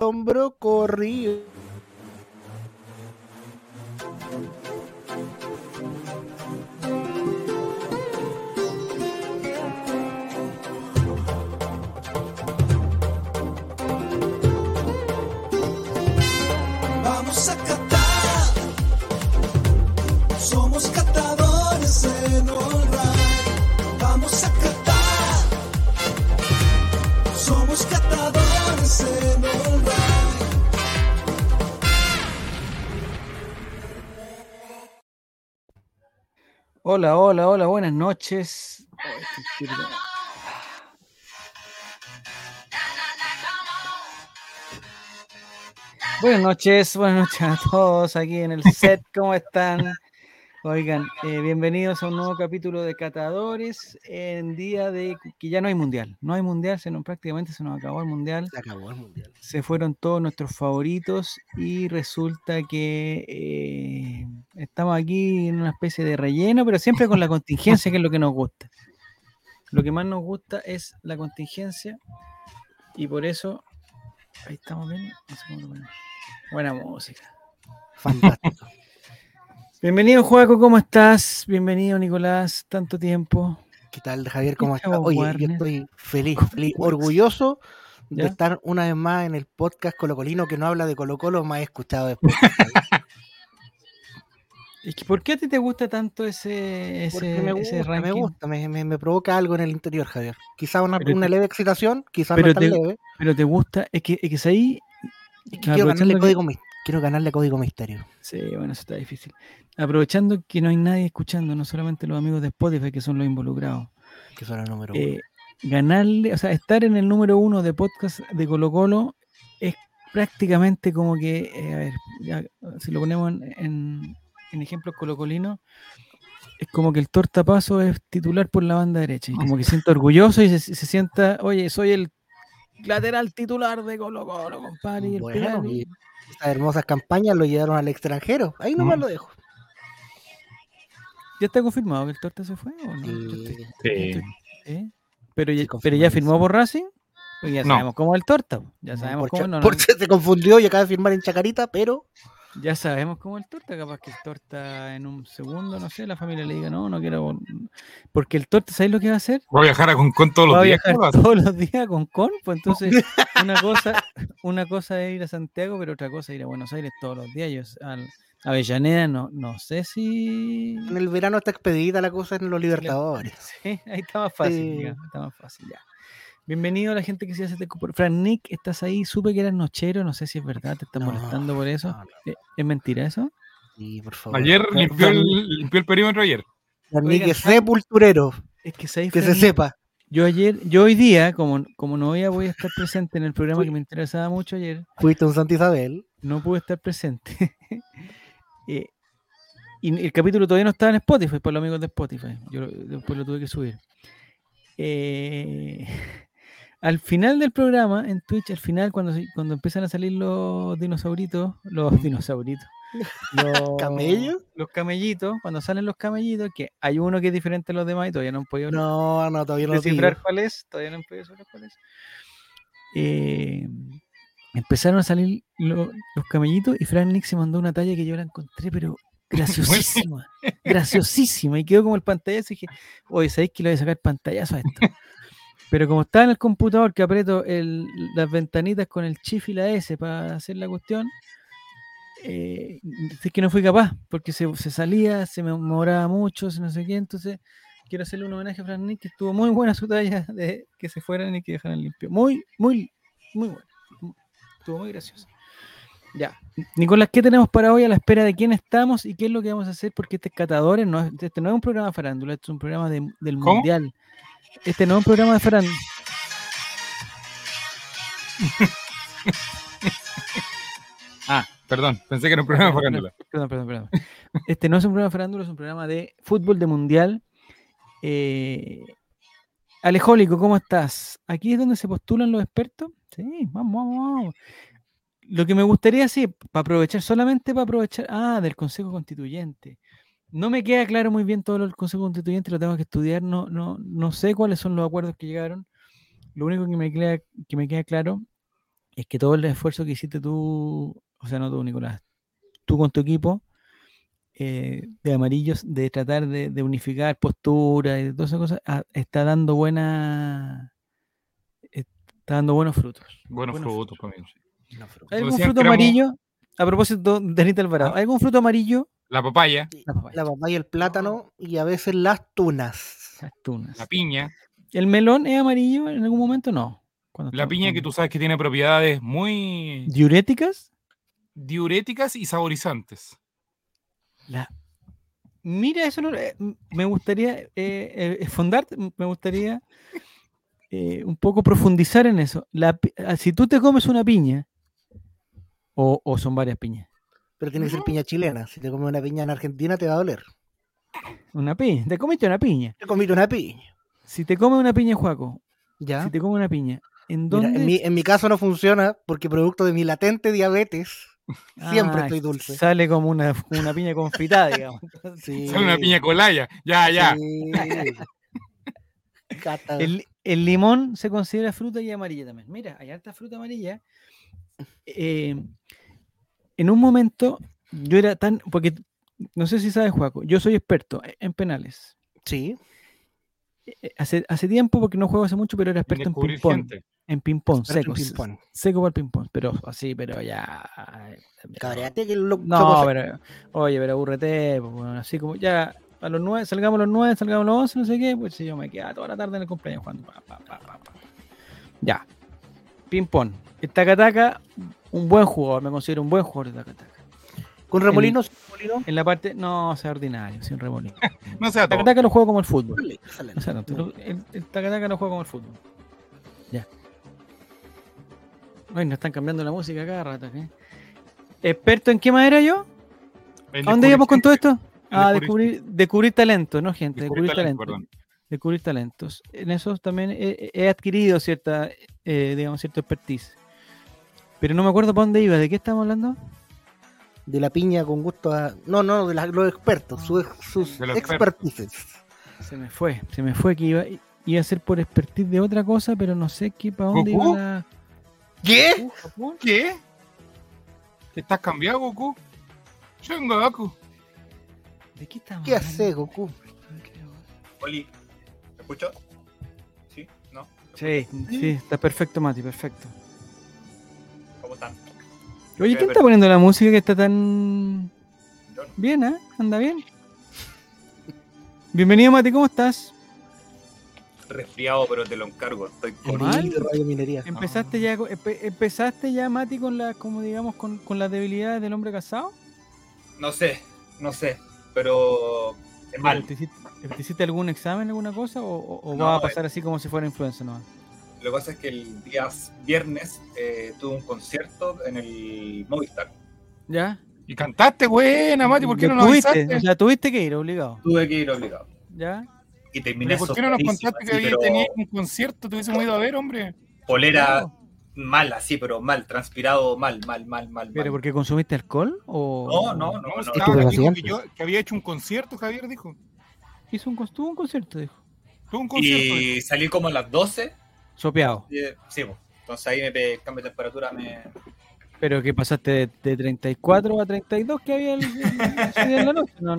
hombro corrido. Hola, hola, hola, buenas noches. Buenas noches, buenas noches a todos aquí en el set, ¿cómo están? Oigan, eh, bienvenidos a un nuevo capítulo de Catadores en día de que ya no hay mundial, no hay mundial, se nos, prácticamente se nos acabó el mundial, Se acabó el mundial. se fueron todos nuestros favoritos y resulta que eh, estamos aquí en una especie de relleno, pero siempre con la contingencia, que es lo que nos gusta. Lo que más nos gusta es la contingencia y por eso, ahí estamos bien, no sé cómo lo ponemos. buena música. Fantástico. Bienvenido Juaco, ¿cómo estás? Bienvenido Nicolás, tanto tiempo. ¿Qué tal, Javier? ¿Cómo estás? Oye, yo estoy feliz, ¿Cómo feliz, orgulloso ¿Ya? de estar una vez más en el podcast colocolino que no habla de Colo Colo, más escuchado después. Es que, ¿Por qué a ti te gusta tanto ese, Porque ese, me ese gusta, me ranking? gusta, me, me- me provoca algo en el interior, Javier. Quizá una, una te- leve excitación, quizá no tan te- leve. Pero te gusta, es que, es que es ahí. Es que quiero ganarle, que- código, quiero ganarle código misterio. Sí, bueno, eso está difícil. Aprovechando que no hay nadie escuchando, no solamente los amigos de Spotify que son los involucrados. Que son el número uno. eh, ganarle, o sea, estar en el número uno de podcast de Colo Colo es prácticamente como que, eh, a ver, ya, si lo ponemos en, en, en ejemplos colocolinos, es como que el tortapaso es titular por la banda derecha y como que siente orgulloso y se, se sienta, oye, soy el lateral titular de Colo Colo, compadre. y el Bueno, y esas hermosas campañas lo llevaron al extranjero. Ahí nomás Mm. lo dejo. ¿Ya está confirmado que el torta se fue o no? Yo Sí. estoy- Sí. estoy- ¿eh? Pero, ya, Sí, pero ya firmó por Racing. Pues ya No. sabemos cómo es el torta. Ya sabemos por cómo no, no, por- se confundió y acaba de firmar en Chacarita, pero Ya sabemos cómo es el torta, capaz que el torta en un segundo, no sé, la familia le diga, no, no quiero. vol-". Porque el torta, ¿sabes lo que va a hacer? Voy a viajar a Concón todos Va los a días. todos los días con con, pues entonces una cosa, una cosa es ir a Santiago, pero otra cosa es ir a Buenos Aires todos los días. Yo, al, a Avellaneda no, no sé si. en el verano está expedita la cosa en los Libertadores. Sí, ahí está más fácil, Sí. digamos, está más fácil ya. Bienvenido a la gente que se hace este por Frank Nick, estás ahí, supe que eras nochero, no sé si es verdad, te están No, molestando por eso. no, no. ¿Eh, ¿Es mentira eso? Sí, por favor. Ayer Fran- limpió el, Fran- limpió el perímetro ayer. Fran Nick es Fran- sepulturero, Es que, ¿sabes, que se Fran sepa. Yo ayer, yo hoy día, como, como no voy a, voy a estar presente en el programa que me interesaba mucho ayer, Fuiste un Santa Isabel. no pude estar presente. Eh, y el capítulo todavía no estaba en Spotify, por los amigos de Spotify. Yo después lo tuve que subir. Eh, al final del programa, en Twitch, al final, cuando, cuando empiezan a salir los dinosauritos, los dinosauritos, los ¿Camellos? Los camellitos, cuando salen los camellitos, que hay uno que es diferente a los demás y todavía no han podido No, no, todavía no descifrar pillo. cuál es, todavía no han podido descifrar cuál es. Eh, empezaron a salir lo- los camellitos y Frank Nick se mandó una talla que yo la encontré, pero graciosísima, graciosísima. Y quedó como el pantallazo y dije, oye, ¿sabéis que le voy a sacar pantallazo a esto? Pero como estaba en el computador que aprieto el- las ventanitas con el shift y la S para hacer la cuestión, eh, es que no fui capaz, porque se, se salía, se me demoraba mucho, se no sé qué, entonces quiero hacerle un homenaje a Frank Nick, que estuvo muy buena su talla de que se fueran y que dejaran limpio. Muy, muy, muy bueno. Estuvo muy gracioso. Ya. Nicolás, ¿qué tenemos para hoy a la espera de quién estamos y qué es lo que vamos a hacer? Porque este es Catadores, no es, este no es un programa de farándula, este es un programa de- del ¿Cómo? Mundial. Este no es un programa de farándula. Ah, perdón, pensé que era un programa de farándula. Perdón, perdón, perdón. Este no es un programa de farándula, es un programa de fútbol de mundial. Eh, Alejólico, ¿cómo estás? Aquí es donde se postulan los expertos. Sí, vamos, vamos, vamos. Lo que me gustaría, sí, para aprovechar, solamente para aprovechar, ah, del Consejo Constituyente. No me queda claro muy bien todo lo del Consejo Constituyente, lo tengo que estudiar, no, no, no sé cuáles son los acuerdos que llegaron. Lo único que me queda, que me queda claro es que todo el esfuerzo que hiciste tú, o sea, no tú, Nicolás, tú con tu equipo eh, de amarillos, de tratar de, de unificar posturas y de todas esas cosas, ah, está dando buena. Está dando buenos frutos. Buenos Buenos frutos. No, pero- ¿Hay algún decían fruto amarillo? A propósito de Anita Alvarado, Ah. ¿hay algún fruto amarillo? La papaya, La papaya. La papaya, el plátano y a veces las tunas. Las tunas. la piña. ¿El melón es amarillo en algún momento? No. Cuando La piña que tú sabes que tiene propiedades muy ¿Diuréticas? Diuréticas y saborizantes. La... Mira, eso no- eh, me gustaría eh, eh, fondar, me gustaría eh, un poco profundizar en eso. La ah, si tú te comes una piña, o, o son varias piñas, Pero tiene que ser piña chilena. Si te comes una piña en Argentina te va a doler. una piña, te comiste una piña. Te comiste una piña. Si te comes una piña, Juaco, ¿Ya? si te comes una piña, ¿en Mira, dónde? en, mi, en mi caso no funciona porque producto de mi latente diabetes siempre Ah, estoy dulce. Sale como una, una piña confitada, digamos. Sí. Sale una piña colaya. Ya, ya. Sí. El, el limón se considera fruta y amarilla también. Mira, hay harta fruta amarilla. Eh, en un momento, yo era tan. Porque no sé si sabes, Juaco, yo soy experto e- en penales. Sí. Eh, Hace, hace tiempo, porque no juego hace mucho, pero era experto en ping-pong. En ping-pong, seco. en ping-pong. Seco para el ping-pong, pero así, pero ya. Cabreate que lo No, pero, oye, pero aburrete, pues, bueno, así como ya a los nueve, salgamos a los nueve, salgamos a los once, no sé qué, pues si yo me quedaba toda la tarde en el cumpleaños jugando. pa, pa, pa, pa, pa. Ya. Ping pong. El Takataka, un buen jugador, me considero un buen jugador de Takataka. Con remolinos. remolino, En la parte, no, sea ordinario, sin remolino. No sea El lo juego como el fútbol. dale, sea, no, pero el, el Takataka lo juego como el fútbol. Ya. Ay, nos están cambiando la música cada rato. ¿eh? ¿Experto en qué madera yo? En ¿A dónde íbamos con todo esto? A descubrir descubrir, descubrir talento, ¿no, gente? Descubrir Descubrir, talento, talento. Descubrir talentos. En eso también he, he adquirido cierta, eh, digamos, cierta expertise. Pero no me acuerdo para dónde iba. ¿De qué estamos hablando? De la piña con gusto a. No, no, de la- los expertos. su- sus De los expertices. Se me fue. Se me fue que iba, iba a ser por expertise de otra cosa, pero no sé qué, para dónde ¿Goku? iba la... ¿Qué? ¿Qué? ¿Estás cambiado, Goku? Goku. ¿De qué estamos ¿Qué hace, Goku? Oli, ¿me escucho? ¿Sí? ¿No? Sí, sí, está perfecto, Mati, perfecto. ¿Cómo están? Oye, Ok, ¿quién está poniendo la música que está tan bien, eh? ¿Anda bien? Bienvenido, Mati, ¿cómo estás? Resfriado, pero te lo encargo. Estoy con... mal. Sí, de Radio Minería. ¿Empezaste ya, co- empe- empezaste ya, Mati, con las, como digamos, con, con las debilidades del hombre casado? No sé, no sé, pero es mal. ¿Te hiciste, te hiciste algún examen, alguna cosa? ¿O, No, va a eh. pasar así como si fuera influenza no? Lo que pasa es que el día viernes eh, tuve un concierto en el Movistar. ¿Ya? Y cantaste, buena, Mati, ¿por qué no nos ¿Tuviste? avisaste? O sea, tuviste que ir, obligado. Tuve que ir obligado. ¿Ya? Y terminé ¿Por qué no nos contaste que había tenido un concierto? Te hubiésemos ido a ver, hombre. Polera Claro. mal, así, pero mal, transpirado mal, mal, mal, mal. ¿Pero mal. porque consumiste alcohol? ¿O No, no, no, No, no. estaba- dijo que, estupefacientes. yo, que había hecho un concierto, Javier dijo. Hizo un, tuvo un concierto, dijo. Tuvo un concierto. Y salí como a las 12. Sopeado. y, eh, sí, pues. entonces ahí me pe- cambio de temperatura, me, Pero que pasaste de, de 34 a 32 que había el, en la noche. No,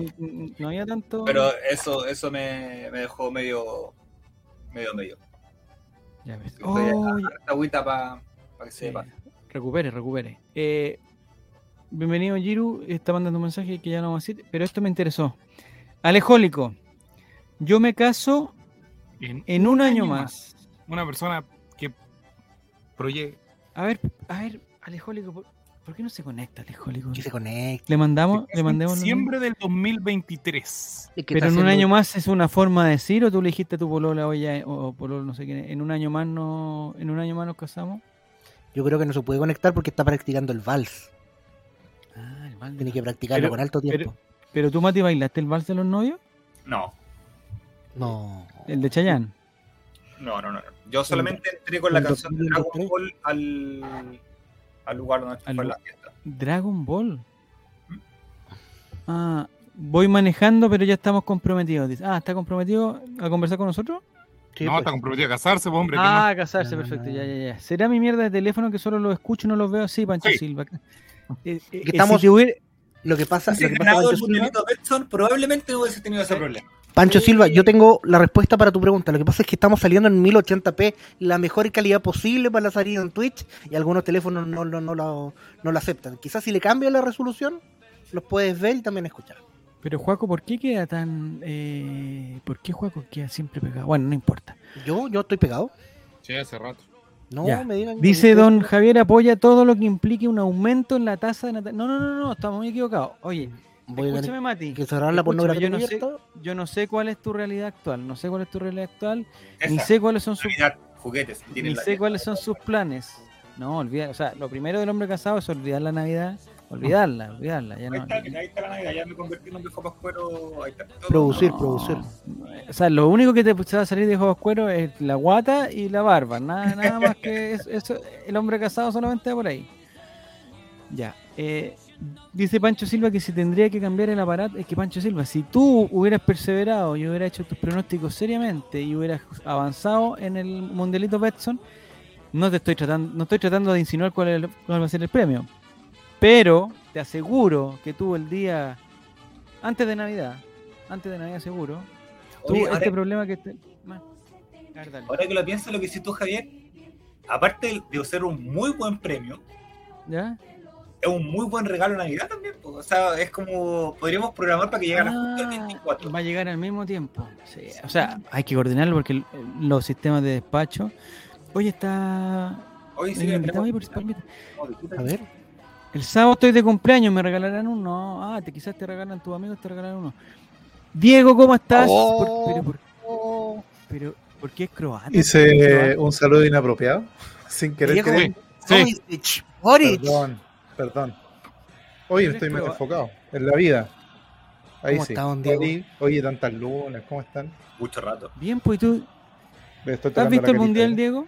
no había tanto. Pero eso, eso me, me dejó medio, medio, medio. Ya ves. Estoy Oh, agüita para que se pase. Recupere, recupere. Eh, bienvenido, Giru. Está mandando un mensaje que ya no vamos a decir, pero esto me interesó. Alejólico. Yo me caso en un año más. Una persona que proyecta. A ver, a ver, Alejólico, ¿por, por qué no se conecta, Alejólico? Que se conecte. Le mandamos, le mandemos. diciembre del 2023. Es que Pero en un año más es una forma de decir, o tú le dijiste a tu polola, oye, o pololo, no sé quién, es, en un año más no, en un año más nos casamos. Yo creo que no se puede conectar porque está practicando el vals. Ah, el vals Tiene que practicarlo Pero- con alto tiempo. Pero tú, Mati, bailaste el vals de los novios, No, No. el de Chayanne. no, no, no. no. Yo solamente entré con la canción de Dragon 2023. Ball al, al lugar donde Al fue la fiesta. Dragon Ball. Ah, voy manejando, pero ya estamos comprometidos. dice. Ah, ¿está comprometido a conversar con nosotros? Sí, no, pues. está comprometido a casarse, pues, hombre. Ah, casarse, No, no, perfecto. no. Ya, ya, ya. ¿Será mi mierda de teléfono que solo los escucho y no los veo? Sí, Pancho Sí. Silva. Eh, eh, estamos- si hubiera- Lo que pasa, Si lo que pasa ganado Pancho el Silva, mundialito Betson, probablemente no hubiese tenido ese problema. Pancho Silva, yo tengo la respuesta para tu pregunta. Lo que pasa es que estamos saliendo en 1080p, la mejor calidad posible para la salida en Twitch, y algunos teléfonos no, no, no, lo, no lo aceptan. Quizás si le cambio la resolución, los puedes ver y también escuchar. Pero Juaco, ¿por qué queda tan... eh, ¿Por qué Juaco queda siempre pegado? Bueno, no importa. Yo, yo estoy pegado. Sí, hace rato. No, Ya. me digan. Dice don Javier, apoya todo lo que implique un aumento en la tasa de natalidad. No, no, no, no, estamos muy equivocados. Oye, Voy a escúchame, Mati. que cerrar la pornografía yo no, sé, yo no sé cuál es tu realidad actual. No sé cuál es tu realidad actual. Ni sé cuáles son sus juguetes. ni la- sé cuáles son sus planes. No, olvida, o sea, lo primero del hombre casado es olvidar la Navidad, olvidarla, olvidarla. Ya Ahí no, está, ahí está la Navidad, ya me convertí en un viejo pascuero. Ahí está. todo. Producir, no. producir. O sea, lo único que te va a salir de ojos cuero es la guata y la barba. Nada, nada más que eso, eso, el hombre casado solamente va por ahí. Ya. eh, dice Pancho Silva que si tendría que cambiar el aparato, es que Pancho Silva, si tú hubieras perseverado y hubieras hecho tus pronósticos seriamente y hubieras avanzado en el mundialito Betson, no te estoy tratando, no estoy tratando de insinuar cuál, es el- cuál va a ser el premio. Pero te aseguro que tú el día antes de Navidad, antes de Navidad seguro, tú Oye, este ahora, problema que te... Ver, ahora que lo pienso, lo que hiciste tú, Javier, aparte de ser un muy buen premio, ¿Ya? Es un muy buen regalo de Navidad también. po. O sea, es como podríamos programar para que llegara justo el Ah, 24. va a llegar al mismo tiempo. Sí, O sea, hay que coordinarlo porque los sistemas de despacho. Oye, está. Hoy sí, por- tenemos- permite. A ver. El sábado estoy de cumpleaños, ¿me regalarán uno? Ah, te, quizás te regalan tus amigos, te regalan uno. Diego, ¿cómo estás? Por- Oh. pero, por, pero, ¿por qué es croata? Hice un saludo inapropiado, sin querer. Diego, Boric. Perdón, perdón. Hoy estoy más enfocado en la vida. Ahí ¿Cómo sí. está, don Diego? Oye, Oye, tantas lunas, ¿cómo están? Mucho rato. Bien, pues ¿y tú. Le estoy ¿Te has visto el mundial. Diego?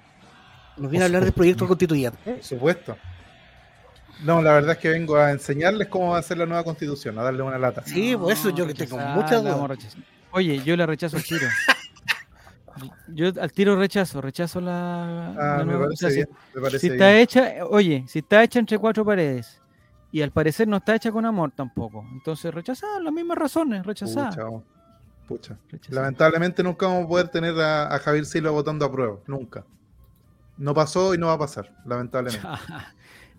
Nos viene a hablar del proyecto constituyente. Por supuesto. No, la verdad es que vengo a enseñarles cómo va a ser la nueva constitución, a darle una lata. Sí, por eso yo que tengo muchas dudas. Oye, yo la rechazo al tiro. Yo al tiro rechazo, rechazo la. Ah, la me o parece si- bien. Me parece Si está hecha, oye, si está hecha entre cuatro paredes y al parecer no está hecha con amor tampoco, entonces rechazar las mismas razones, rechazar. Pucha. Pucha. Lamentablemente nunca vamos a poder tener a, a Javier Silva votando a prueba. Nunca. No pasó y no va a pasar, lamentablemente.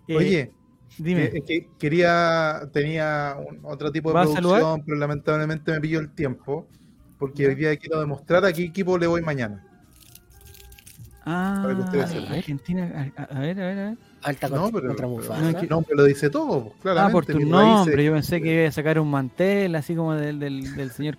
Eh, Oye, dime, Eh, que quería, tenía un- otro tipo de producción, pero lamentablemente me pilló el tiempo, porque hoy día quiero demostrar a qué equipo le voy mañana. ah, para que ustedes sepan. Argentina, a, a ver, a ver, a ver. Alta No, contra, pero, contra. No, es que- lo dice todo, pues, claramente. Ah, por tu nombre, raíces. yo pensé que iba a sacar un mantel así como del, del, del señor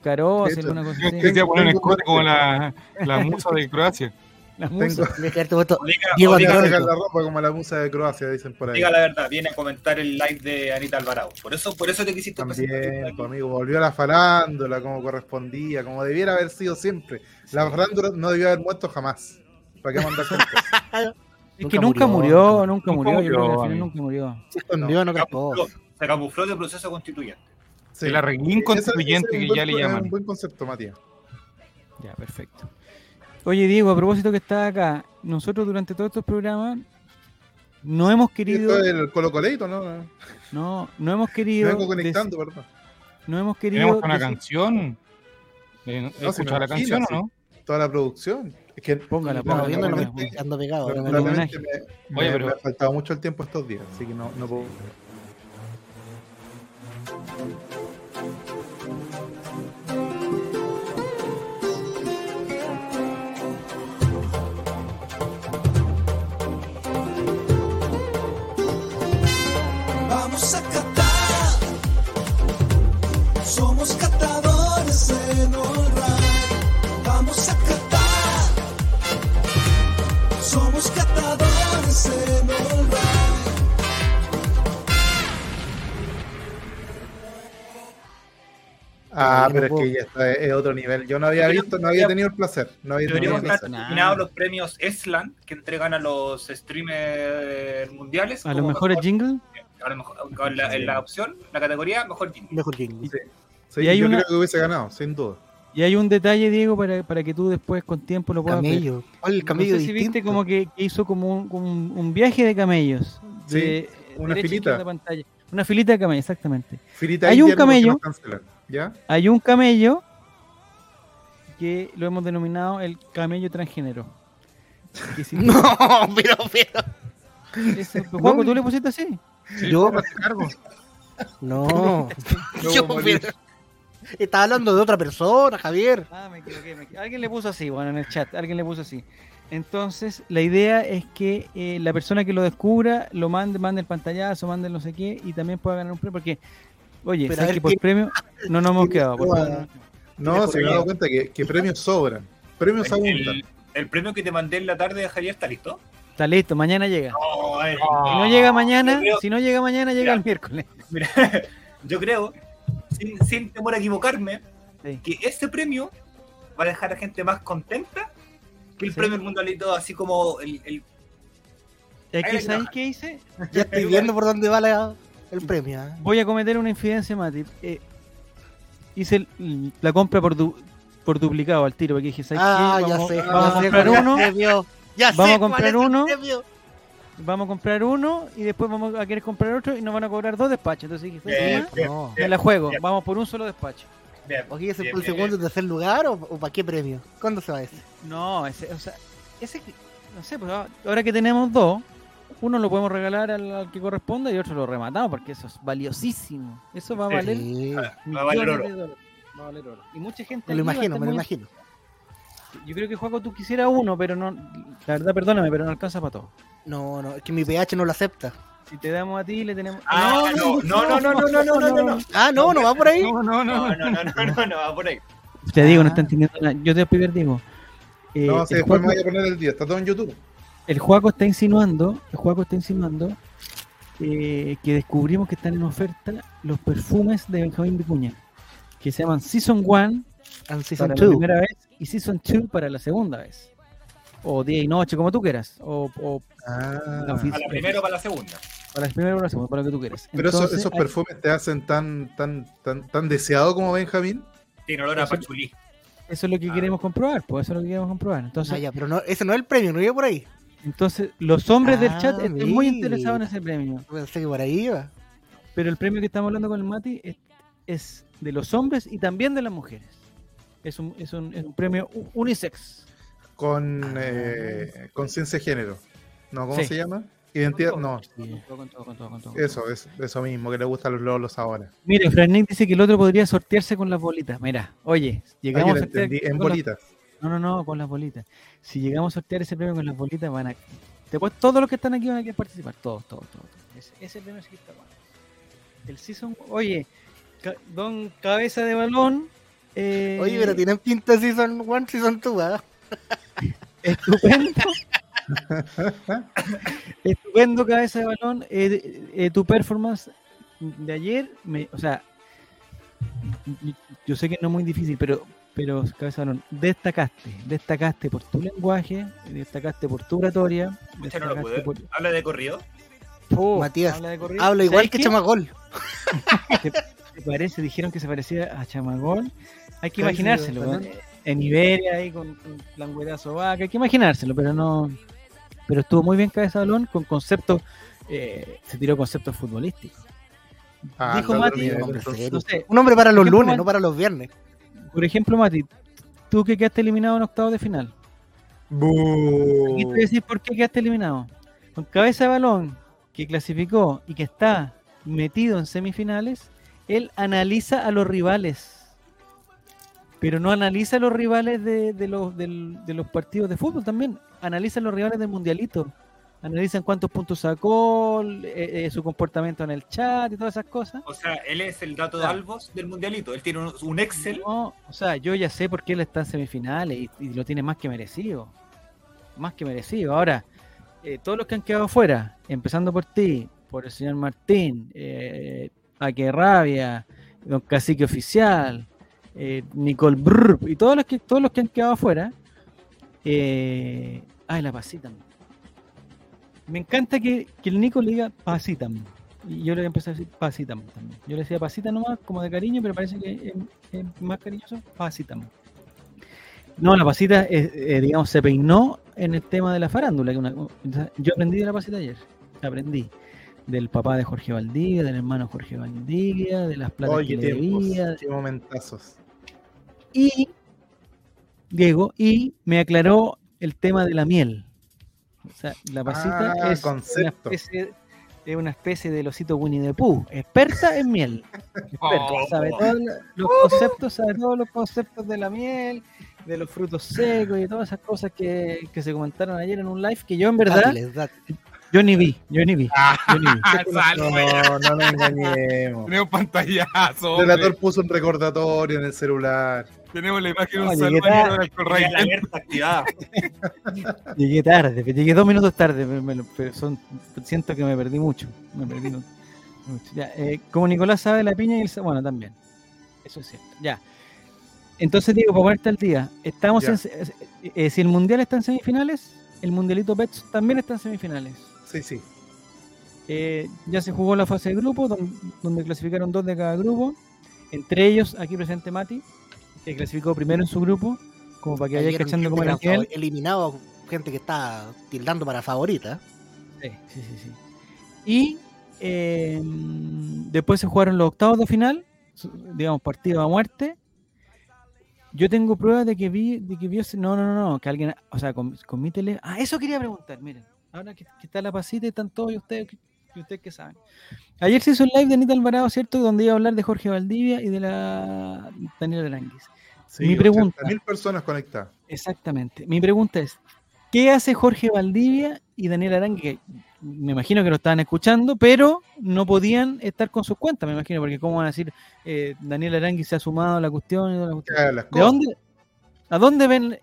hecho, alguna cosa así. que se iba a poner tengo- escote como la, la musa de Croacia. La Tengo, musa. Voto. Diga, Diego diga- tengo la ropa como la musa de Croacia, dicen por ahí. diga la verdad, viene a comentar el live de Anita Alvarado. Por eso, por eso te quisiste También, aquí. pues, amigo, volvió a la farándula como correspondía, como debiera haber sido siempre. La farándula no debió haber muerto jamás. ¿Para qué mandar? Es que nunca murió, murió, nunca nunca murió, yo creo que al murió, final nunca murió. Se escondió, no Se capó. camufló, se camufló de proceso constituyente. Sí. El arreglín constituyente que ya le es llaman. un buen concepto, Matías. Ya, perfecto. Oye, Diego, a propósito que está acá, nosotros durante todos estos programas no hemos querido, Esto es el Colo Coleito, ¿no? No, no hemos querido, vengo conectando, perdón. no hemos querido, Tenemos una decir- canción. Eh, No, ¿Has si me escuchado la canción o no? Toda la producción. Es que Póngala, Estamos póngala, viendo, no ando pegado. Pero no me- me- lamentablemente me, me- Oye, pero- me ha faltado mucho el tiempo estos días, así que no, no puedo. Ah, no pero es que ya está, es otro nivel. Yo no había visto, no había tenido el placer. No había tenido Deberíamos el estar nominados los premios ESLAN que entregan a los streamers mundiales. a mejores mejor- jingles. a lo mejor- con la, en la opción, la categoría, mejor jingle. Mejor jingle. Sí, Y hay yo una- creo que hubiese ganado, sin duda. Y hay un detalle, Diego, para, para que tú después con tiempo lo puedas ver. Camello. ¿Cuál el No camello sé si viste como que, que hizo como un, un- un viaje de camellos. Sí, de una filita. izquierda pantalla. Una filita de camellos, exactamente. Filita Hay un camello. cancelan, ¿Ya? Hay un camello que lo hemos denominado el camello transgénero. Que si- No, pero, pero. Juaco, ¿tú le pusiste así? Yo, Póngase cargo. no. Yo, pero- Estaba hablando de otra persona, Javier. Ah, me equivoqué, me equivoqué. Alguien le puso así, bueno, en el chat, alguien le puso así. Entonces, la idea es que eh, la persona que lo descubra lo mande, mande el pantallazo, mande el no sé qué, y también pueda ganar un premio, porque, oye, ¿sabes que por quién- premio no nos hemos quedado? por No, se me he dado cuenta que, que premios sobran. Premios abundan. El, el premio que te mandé en la tarde de Javier está listo. Está listo, mañana llega. No, eh, Si no llega mañana, creo- si no llega mañana, llega Mira. el miércoles. Mira, yo creo, sin, sin temor a equivocarme, Sí. que este premio va a dejar a gente más contenta que el Sí. premio del mundialito, así como el, el- Es que, Ahí ¿sabes está. qué hice? Ya estoy viendo por dónde va la- el premio. ¿eh? Voy a cometer una infidencia, Mati. Eh, hice el- la compra por, du- por duplicado al tiro, porque dije, ¿sabes Ah, qué? ya Vamos, sé. vamos ya a comprar es uno, premio. Ya Vamos sé a comprar es uno. premio. vamos a comprar uno y después vamos a querer comprar otro y nos van a cobrar dos despachos. Entonces dije, No. me la juego, bien. vamos por un solo despacho. Bien, Oye, ¿ese bien, fue el segundo y tercer lugar o, o para qué premio? ¿Cuándo se va ese? No, ese, o sea, ese, no sé, pues ahora que tenemos dos, uno lo podemos regalar al, al que corresponda y otro lo rematamos porque eso es valiosísimo. Eso va a valer Sí, Va a valer oro. de dólares. Va a valer oro. Y mucha gente me lo imagino, me lo muy- imagino. Yo creo que Juaco tú quisieras uno, pero no, la verdad, perdóname, pero no alcanza para todo. No, no, es que mi pH no lo acepta. Si te damos a ti, le tenemos. Ah, no, no, no, no, no, no, no, no, no, no. Ah, no, no va por ahí. No, no, No, no. no, no, no, no, no, va por ahí. Te digo, no Ah. está entendiendo nada. Yo te voy a digo. Eh, No, el, después me voy a poner el día. Está todo en YouTube. El Juaco está insinuando, el Juaco está insinuando eh, que descubrimos que están en oferta los perfumes de Benjamín Vicuña, que se llaman Season 1 And Season para la 2. primera vez y Season 2 para la segunda vez. O día y noche, como tú quieras. O, o Ah, Para la primera o para la segunda. para la primera o la segunda, para lo que tú quieras. pero eso- Entonces, esos hay- perfumes te hacen tan, tan, tan, tan deseado como Benjamín. Tiene olor a Eso- pachulí. Eso es lo que Ah. queremos comprobar, pues eso es lo que queremos comprobar. Entonces, Ah, ya, pero no, ese no es el premio, no iba por ahí. Entonces los hombres del Ah, chat están muy interesados en ese premio. Pensé que por ahí iba. Pero el premio que estamos hablando con el Mati es, es de los hombres y también de las mujeres. Es un, es un, es un premio unisex. Con Ah. eh, conciencia de género. ¿No? ¿Cómo Sí. se llama? Identidad. No, eso, es, eso mismo, que le gustan los lolos ahora. Mire, Fran Nick dice que el otro podría sortearse con las bolitas. Mira, oye, llegamos a entendí, en las- bolitas. No, no, no, con las bolitas. Si llegamos a sortear ese premio con las bolitas, van a. Después todos los que están aquí van a querer participar. Todos, todos, todos. todos. Ese, ese premio sí que está bueno. El season. Oye, ca- don Cabeza de Balón. eh, Oye, pero tienen pinta Season 1, Season 2, ¿ah? Estupendo. Estupendo cabeza de balón. Eh, eh, tu performance de ayer, me, o sea, yo sé que no es muy difícil, pero, pero cabeza de balón, destacaste, destacaste por tu lenguaje, destacaste por tu oratoria, no lo ver. Habla de corrido. Matías, habla, de corrido. Habla igual ¿Sabes que qué? Chamagol. ¿Te parece? Dijeron que se parecía a Chamagol. Hay que imaginárselo. ¿eh? En Iberia, ahí con, con langüedazo vaca. Hay que imaginárselo, pero no. Pero estuvo muy bien Cabeza de Balón con conceptos. eh, se tiró conceptos futbolísticos. Ah, Dijo a Mati. No sé, Un hombre para los lunes, no para los viernes. Por ejemplo, Mati, tú que quedaste eliminado en octavos de final. Aquí te voy a decir por qué quedaste eliminado. Con Cabeza de Balón, que clasificó y que está metido en semifinales, él analiza a los rivales. Pero no analiza a los rivales de, de los, de los partidos de fútbol también. Analiza a los rivales del mundialito. Analizan cuántos puntos sacó, eh, eh, su comportamiento en el chat y todas esas cosas. O sea, él es el dato de. Albos del mundialito. Él tiene un, un Excel. No, o sea, yo ya sé por qué él está en semifinales y, y lo tiene más que merecido. Más que merecido. Ahora, eh, todos los que han quedado afuera, empezando por ti, por el señor Martín, eh, Aque Rabia, Don Cacique Oficial, eh, Nicole Brr, y todos los que todos los que han quedado afuera, eh, ay, la pasita. Me encanta que, que el Nico le diga pasitam. Y yo le empecé a decir pasitam también. Yo le decía pasita nomás, como de cariño, pero parece que es, es más cariñoso, pasitam. No, la pasita, eh, eh, digamos, se peinó en el tema de la farándula. que una- yo aprendí de la pasita ayer. Aprendí del papá de Jorge Valdivia, del hermano Jorge Valdivia, de las platas Oye, que le tiempos, debía. qué momentazos. Y, Diego, y me aclaró el tema de la miel. O sea, la pasita Ah, es una especie, es una especie del osito Winnie the Pooh, experta en miel. Experta, Oh. sabe todos los conceptos, sabe todos los conceptos de la miel, de los frutos secos y todas esas cosas que, que se comentaron ayer en un live que yo en verdad, yo ni vi, yo ni vi, yo ni vi. Ah, ya. No, no nos engañemos. Tenemos pantallazo. El relator puso un recordatorio en el celular. Tenemos la imagen de un Ray. la alerta activada. Llegué tarde, llegué dos minutos tarde, me- me lo- pero son, siento que me perdí mucho. Me perdí mucho. Ya, eh, como Nicolás sabe la piña y el bueno también. Eso es cierto. Ya. Entonces digo, para ponerte al día, estamos en, eh, eh, si el mundial está en semifinales, el mundialito Pets también está en semifinales. Sí, sí. Eh, ya se jugó la fase de grupo, don- donde clasificaron dos de cada grupo. Entre ellos, aquí presente Mati, que clasificó primero en su grupo, como para que vaya cachando cómo era favor- eliminado gente que está tildando para favorita. Sí, sí, sí, sí. Y eh, después se jugaron los octavos de final, digamos, partido a muerte. Yo tengo pruebas de que vi, de que vio, no, no, no, que alguien, o sea, con, con mi tele, ah, eso quería preguntar, miren, ahora que, que está la pasita y están todos y ustedes, que- ustedes que saben. Ayer se hizo el live de Anita Alvarado, ¿cierto? Donde iba a hablar de Jorge Valdivia y de la Daniela Aranguis. sí Mi pregunta. mil personas conectadas. Exactamente. Mi pregunta es, ¿qué hace Jorge Valdivia y Daniel Arangui? Que me imagino que lo estaban escuchando, pero no podían estar con sus cuentas, me imagino, porque cómo van a decir, eh, Daniel Arangui se ha sumado a la cuestión y toda la cuestión? ¿De dónde? ¿A dónde ven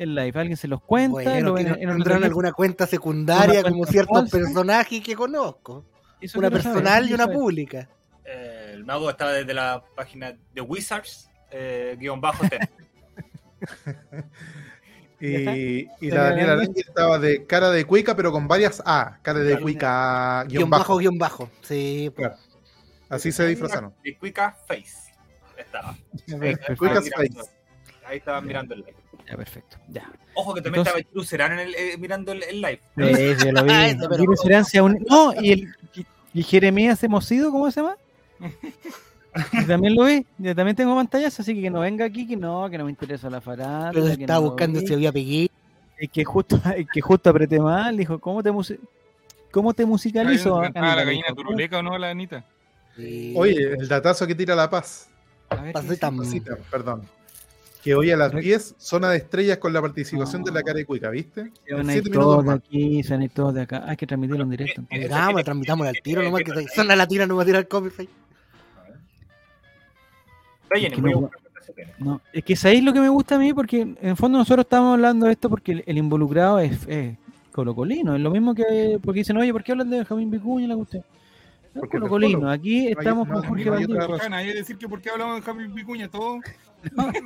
el live? ¿Alguien se los cuenta? Bueno, ¿Lo ven que en- en otro tendrán live? alguna cuenta secundaria ¿Una como cuenta ciertos falsa? personajes que conozco. Eso Una saber, personal y una saber. pública. Eh, el mago estaba desde la página de Wizards, eh, guion bajo ten. Y, y Daniela la Daniela Arangui. Estaba de cara de cuica, pero con varias A. Cara de cuica, Guión guion bajo, bajo. guion bajo. Sí, pues. Claro. Así se disfrazaron. Y Cuica Face. Estaba. Cuica Face. Ahí estaban mirando el live. Ya, perfecto. Ya. Ojo que también Entonces- estaba en el, eh, mirando el, el live. Sí, sí, yo lo vi. Ay, no, pero- Mire, Serancia, un- No, y, el, y, y Jeremías hemos ido, ¿cómo se llama? Y también lo vi, yo también tengo pantallas, así que que no venga aquí, que no, que no me interesa la farándula. Pero que estaba no buscando si había pegué. Y que justo, y que justo apreté mal, dijo, ¿cómo te, musi- cómo te musicalizo? Ah, Anita? la gallina turuleca o no, la Anita. Sí. Oye, el datazo que tira La Paz. A ver, perdón. Que hoy a las Re- 10, zona de estrellas con la participación No. de la cara de cuica, ¿viste? Se van En a ir siete todos de aquí, se van a ir todos de acá. Hay que transmitirlo en directo. entonces. Grabamos, transmitamos al tiro nomás que son la latina no va a tirar copyright. Es que no- es que sabéis lo que me gusta a mí, porque en el fondo nosotros estamos hablando de esto porque el, el involucrado es, es colocolino, es lo mismo que, porque dicen, oye, ¿por qué hablan de Benjamín Vicuña y la cuestión? Porque Colo. aquí estamos no, con no Jorge hay Valdivia. decir que por qué hablamos de Javi Vicuña, todo.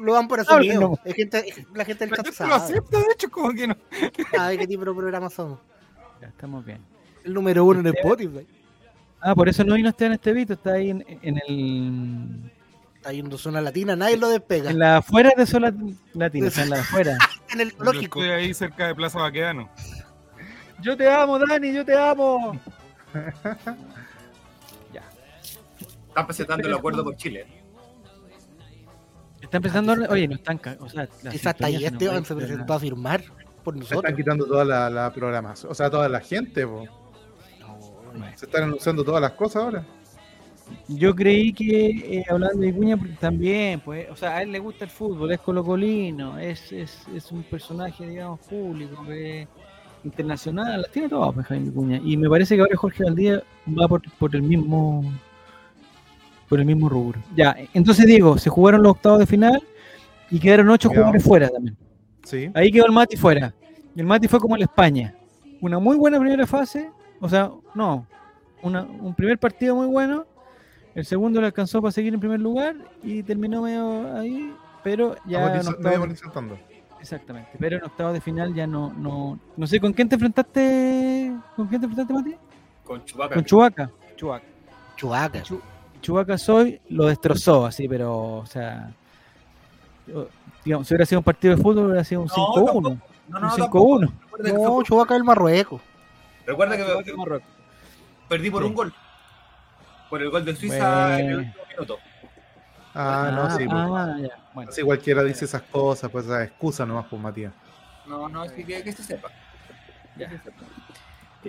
Lo dan por asumido. no. Es gente, es- la gente del La chat gente lo sabe. acepta, de hecho, como que no. Sabe qué tipo de programa somos. Ya, estamos bien. El número uno en Spotify. Ah, por eso no vino Esteban Estevito, está ahí en, en el... Está yendo zona latina, nadie lo despega. En la afuera de Sola Latina, está en la afuera. En el Yo lógico. Estoy ahí cerca de Plaza Baquedano. Yo te amo, Dani, yo te amo. Están presentando el acuerdo por Chile. Está empezando, a- oye, no están, o sea, la Quizás hasta ahí Esteban se presentó a firmar por Se nosotros. están quitando toda la, la programación. O sea, toda la gente, po. Se están anunciando todas las cosas ahora. Yo creí que eh, hablando de porque también, pues, o sea, a él le gusta el fútbol, es colocolino, es, es, es un personaje, digamos, público, que- internacional, las tiene todas, pues, Jaime Vicuña. Y me parece que ahora Jorge Valdía va por, por el mismo por el mismo rubro. Ya, entonces digo, se jugaron los octavos de final y quedaron ocho Cuidado. jugadores fuera también. Sí. Ahí quedó el Mati fuera. Y el Mati fue como el España. Una muy buena primera fase. O sea, no. Una, un primer partido muy bueno. El segundo le alcanzó para seguir en primer lugar y terminó medio ahí. Pero ya en octavos- medio. Exactamente. Pero en octavos de final ya no, no. No sé, ¿con quién te enfrentaste? ¿Con quién te enfrentaste, Mati? Con Chubaca. Con Chubaca. Chubaca. Chubaca. Chubaca soy, lo destrozó así, pero, o sea. digamos, si hubiera sido un partido de fútbol, hubiera sido un No, 5-1. tampoco. No, Un no, no, 5-1. Recuerda que, No, fue- Chubaca del Marruecos. recuerda que perdí por Sí. un gol. Por el gol de Suiza en el último minuto. Ah, no, sí. pues. ah, ya. Bueno, Así cualquiera dice esas cosas, pues esa excusa nomás, pues Matías. No, no, así que, que se sepa. Ya. Que se sepa.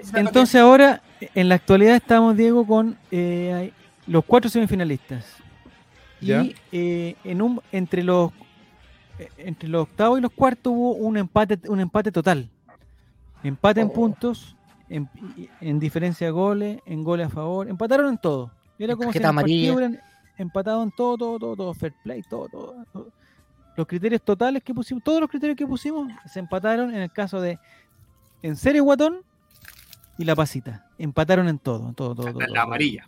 Sepa Entonces ahora, en la actualidad estamos, Diego, con eh, los cuatro semifinalistas. Ya. Y eh, en un, entre los eh, entre los octavos y los cuartos hubo un empate, un empate total. Empate en Oh. puntos, en, diferencia de goles, en goles a favor, empataron en todo. Era como si hubieran empatado en todo, todo, todo, todo, fair play, todo, todo, todo. Los criterios totales que pusimos, todos los criterios que pusimos se empataron en el caso de en serio Guatón y la pasita. Empataron en todo, en todo, todo, todo. La todo. amarilla.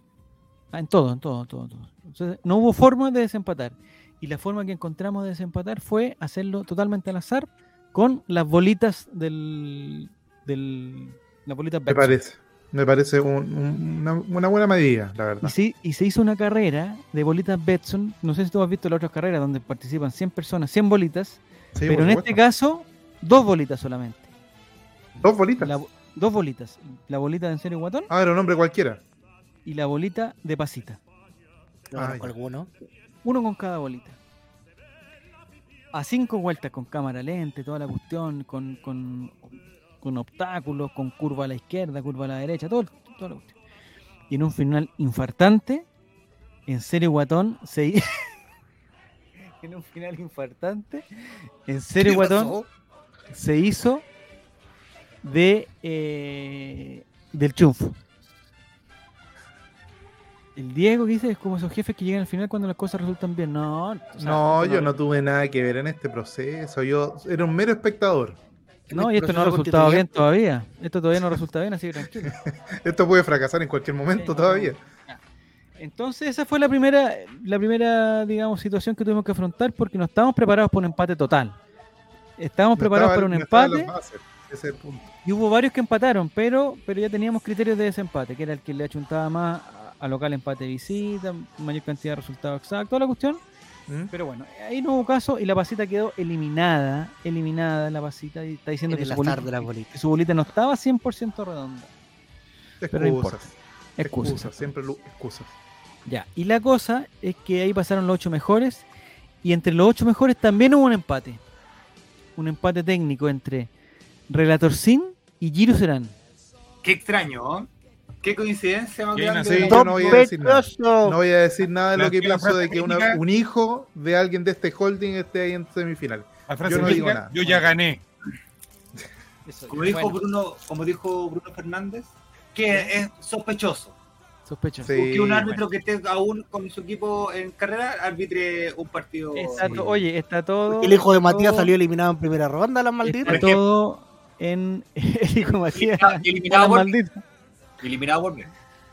Ah, en todo, en todo, todo, todo. Entonces, no hubo forma de desempatar. Y la forma que encontramos de desempatar fue hacerlo totalmente al azar con las bolitas del. del las bolitas Me parece. Me parece un- un- una, una buena medida, la Y verdad. se, y se hizo una carrera de bolitas Betson. No sé si tú has visto las otras carreras donde participan 100 personas, 100 bolitas. Sí, pero en este caso, dos bolitas solamente. Dos bolitas. La- dos bolitas. La bolita de en serio guatón Ah, era un hombre cualquiera. Y la bolita de pasita. Ah, alguno. Uno con cada bolita. A cinco vueltas con cámara lente, toda la cuestión, con, con, con obstáculos, con curva a la izquierda, curva a la derecha, todo, toda la cuestión. Y en un final infartante, en serio guatón, se hi- en un final infartante, en serio ¿Qué guatón, pasó? se hizo de eh, del triunfo. El Diego que dice es como esos jefes que llegan al final cuando las cosas resultan bien. No, o sea, No, yo no tuve nada que ver en este proceso. Yo era un mero espectador. No, y esto no ha resultado bien todavía. Esto todavía no resulta bien, así que tranquilo. Esto puede fracasar en cualquier momento Sí, todavía. Entonces esa fue la primera, la primera, digamos, situación que tuvimos que afrontar porque no estábamos preparados para un empate total. Estábamos No preparados estaba- para un no empate bases. Ese es el punto. y hubo varios que empataron, pero, pero ya teníamos criterios de desempate, que era el que le achuntaba más a, local empate visita, mayor cantidad de resultados exactos, toda la cuestión. ¿Mm? Pero bueno, ahí no hubo caso y la pasita quedó eliminada, eliminada la pasita y está diciendo En que su, bolita, de las bolitas. que su bolita no estaba 100% redonda. Pero no importa. Excusas. Excusas. Excusas. Siempre excusas. Ya, y la cosa es que ahí pasaron los ocho mejores y entre los ocho mejores también hubo un empate. Un empate técnico entre Relator Sin y Giro Serán. Qué extraño, ¿eh? Qué coincidencia más Qué grande. Sí, de yo la- no voy a decir nada. Sospechoso. No voy a decir nada de La lo que la pienso de que una- un hijo de alguien de este holding esté ahí en semifinal. La Yo no típica, digo nada. Yo ya gané. Como dijo, Bueno, Bruno, como dijo Bruno Fernández, que es sospechoso. sospecho. Sí, que un árbitro que esté aún con su equipo en carrera arbitre un partido. Está Sí. to- Oye, está todo. El hijo de Matías todo- salió eliminado en primera ronda, las malditas. Está todo en. El hijo de Matías. Eliminado- eliminado por-. Eliminado por mí.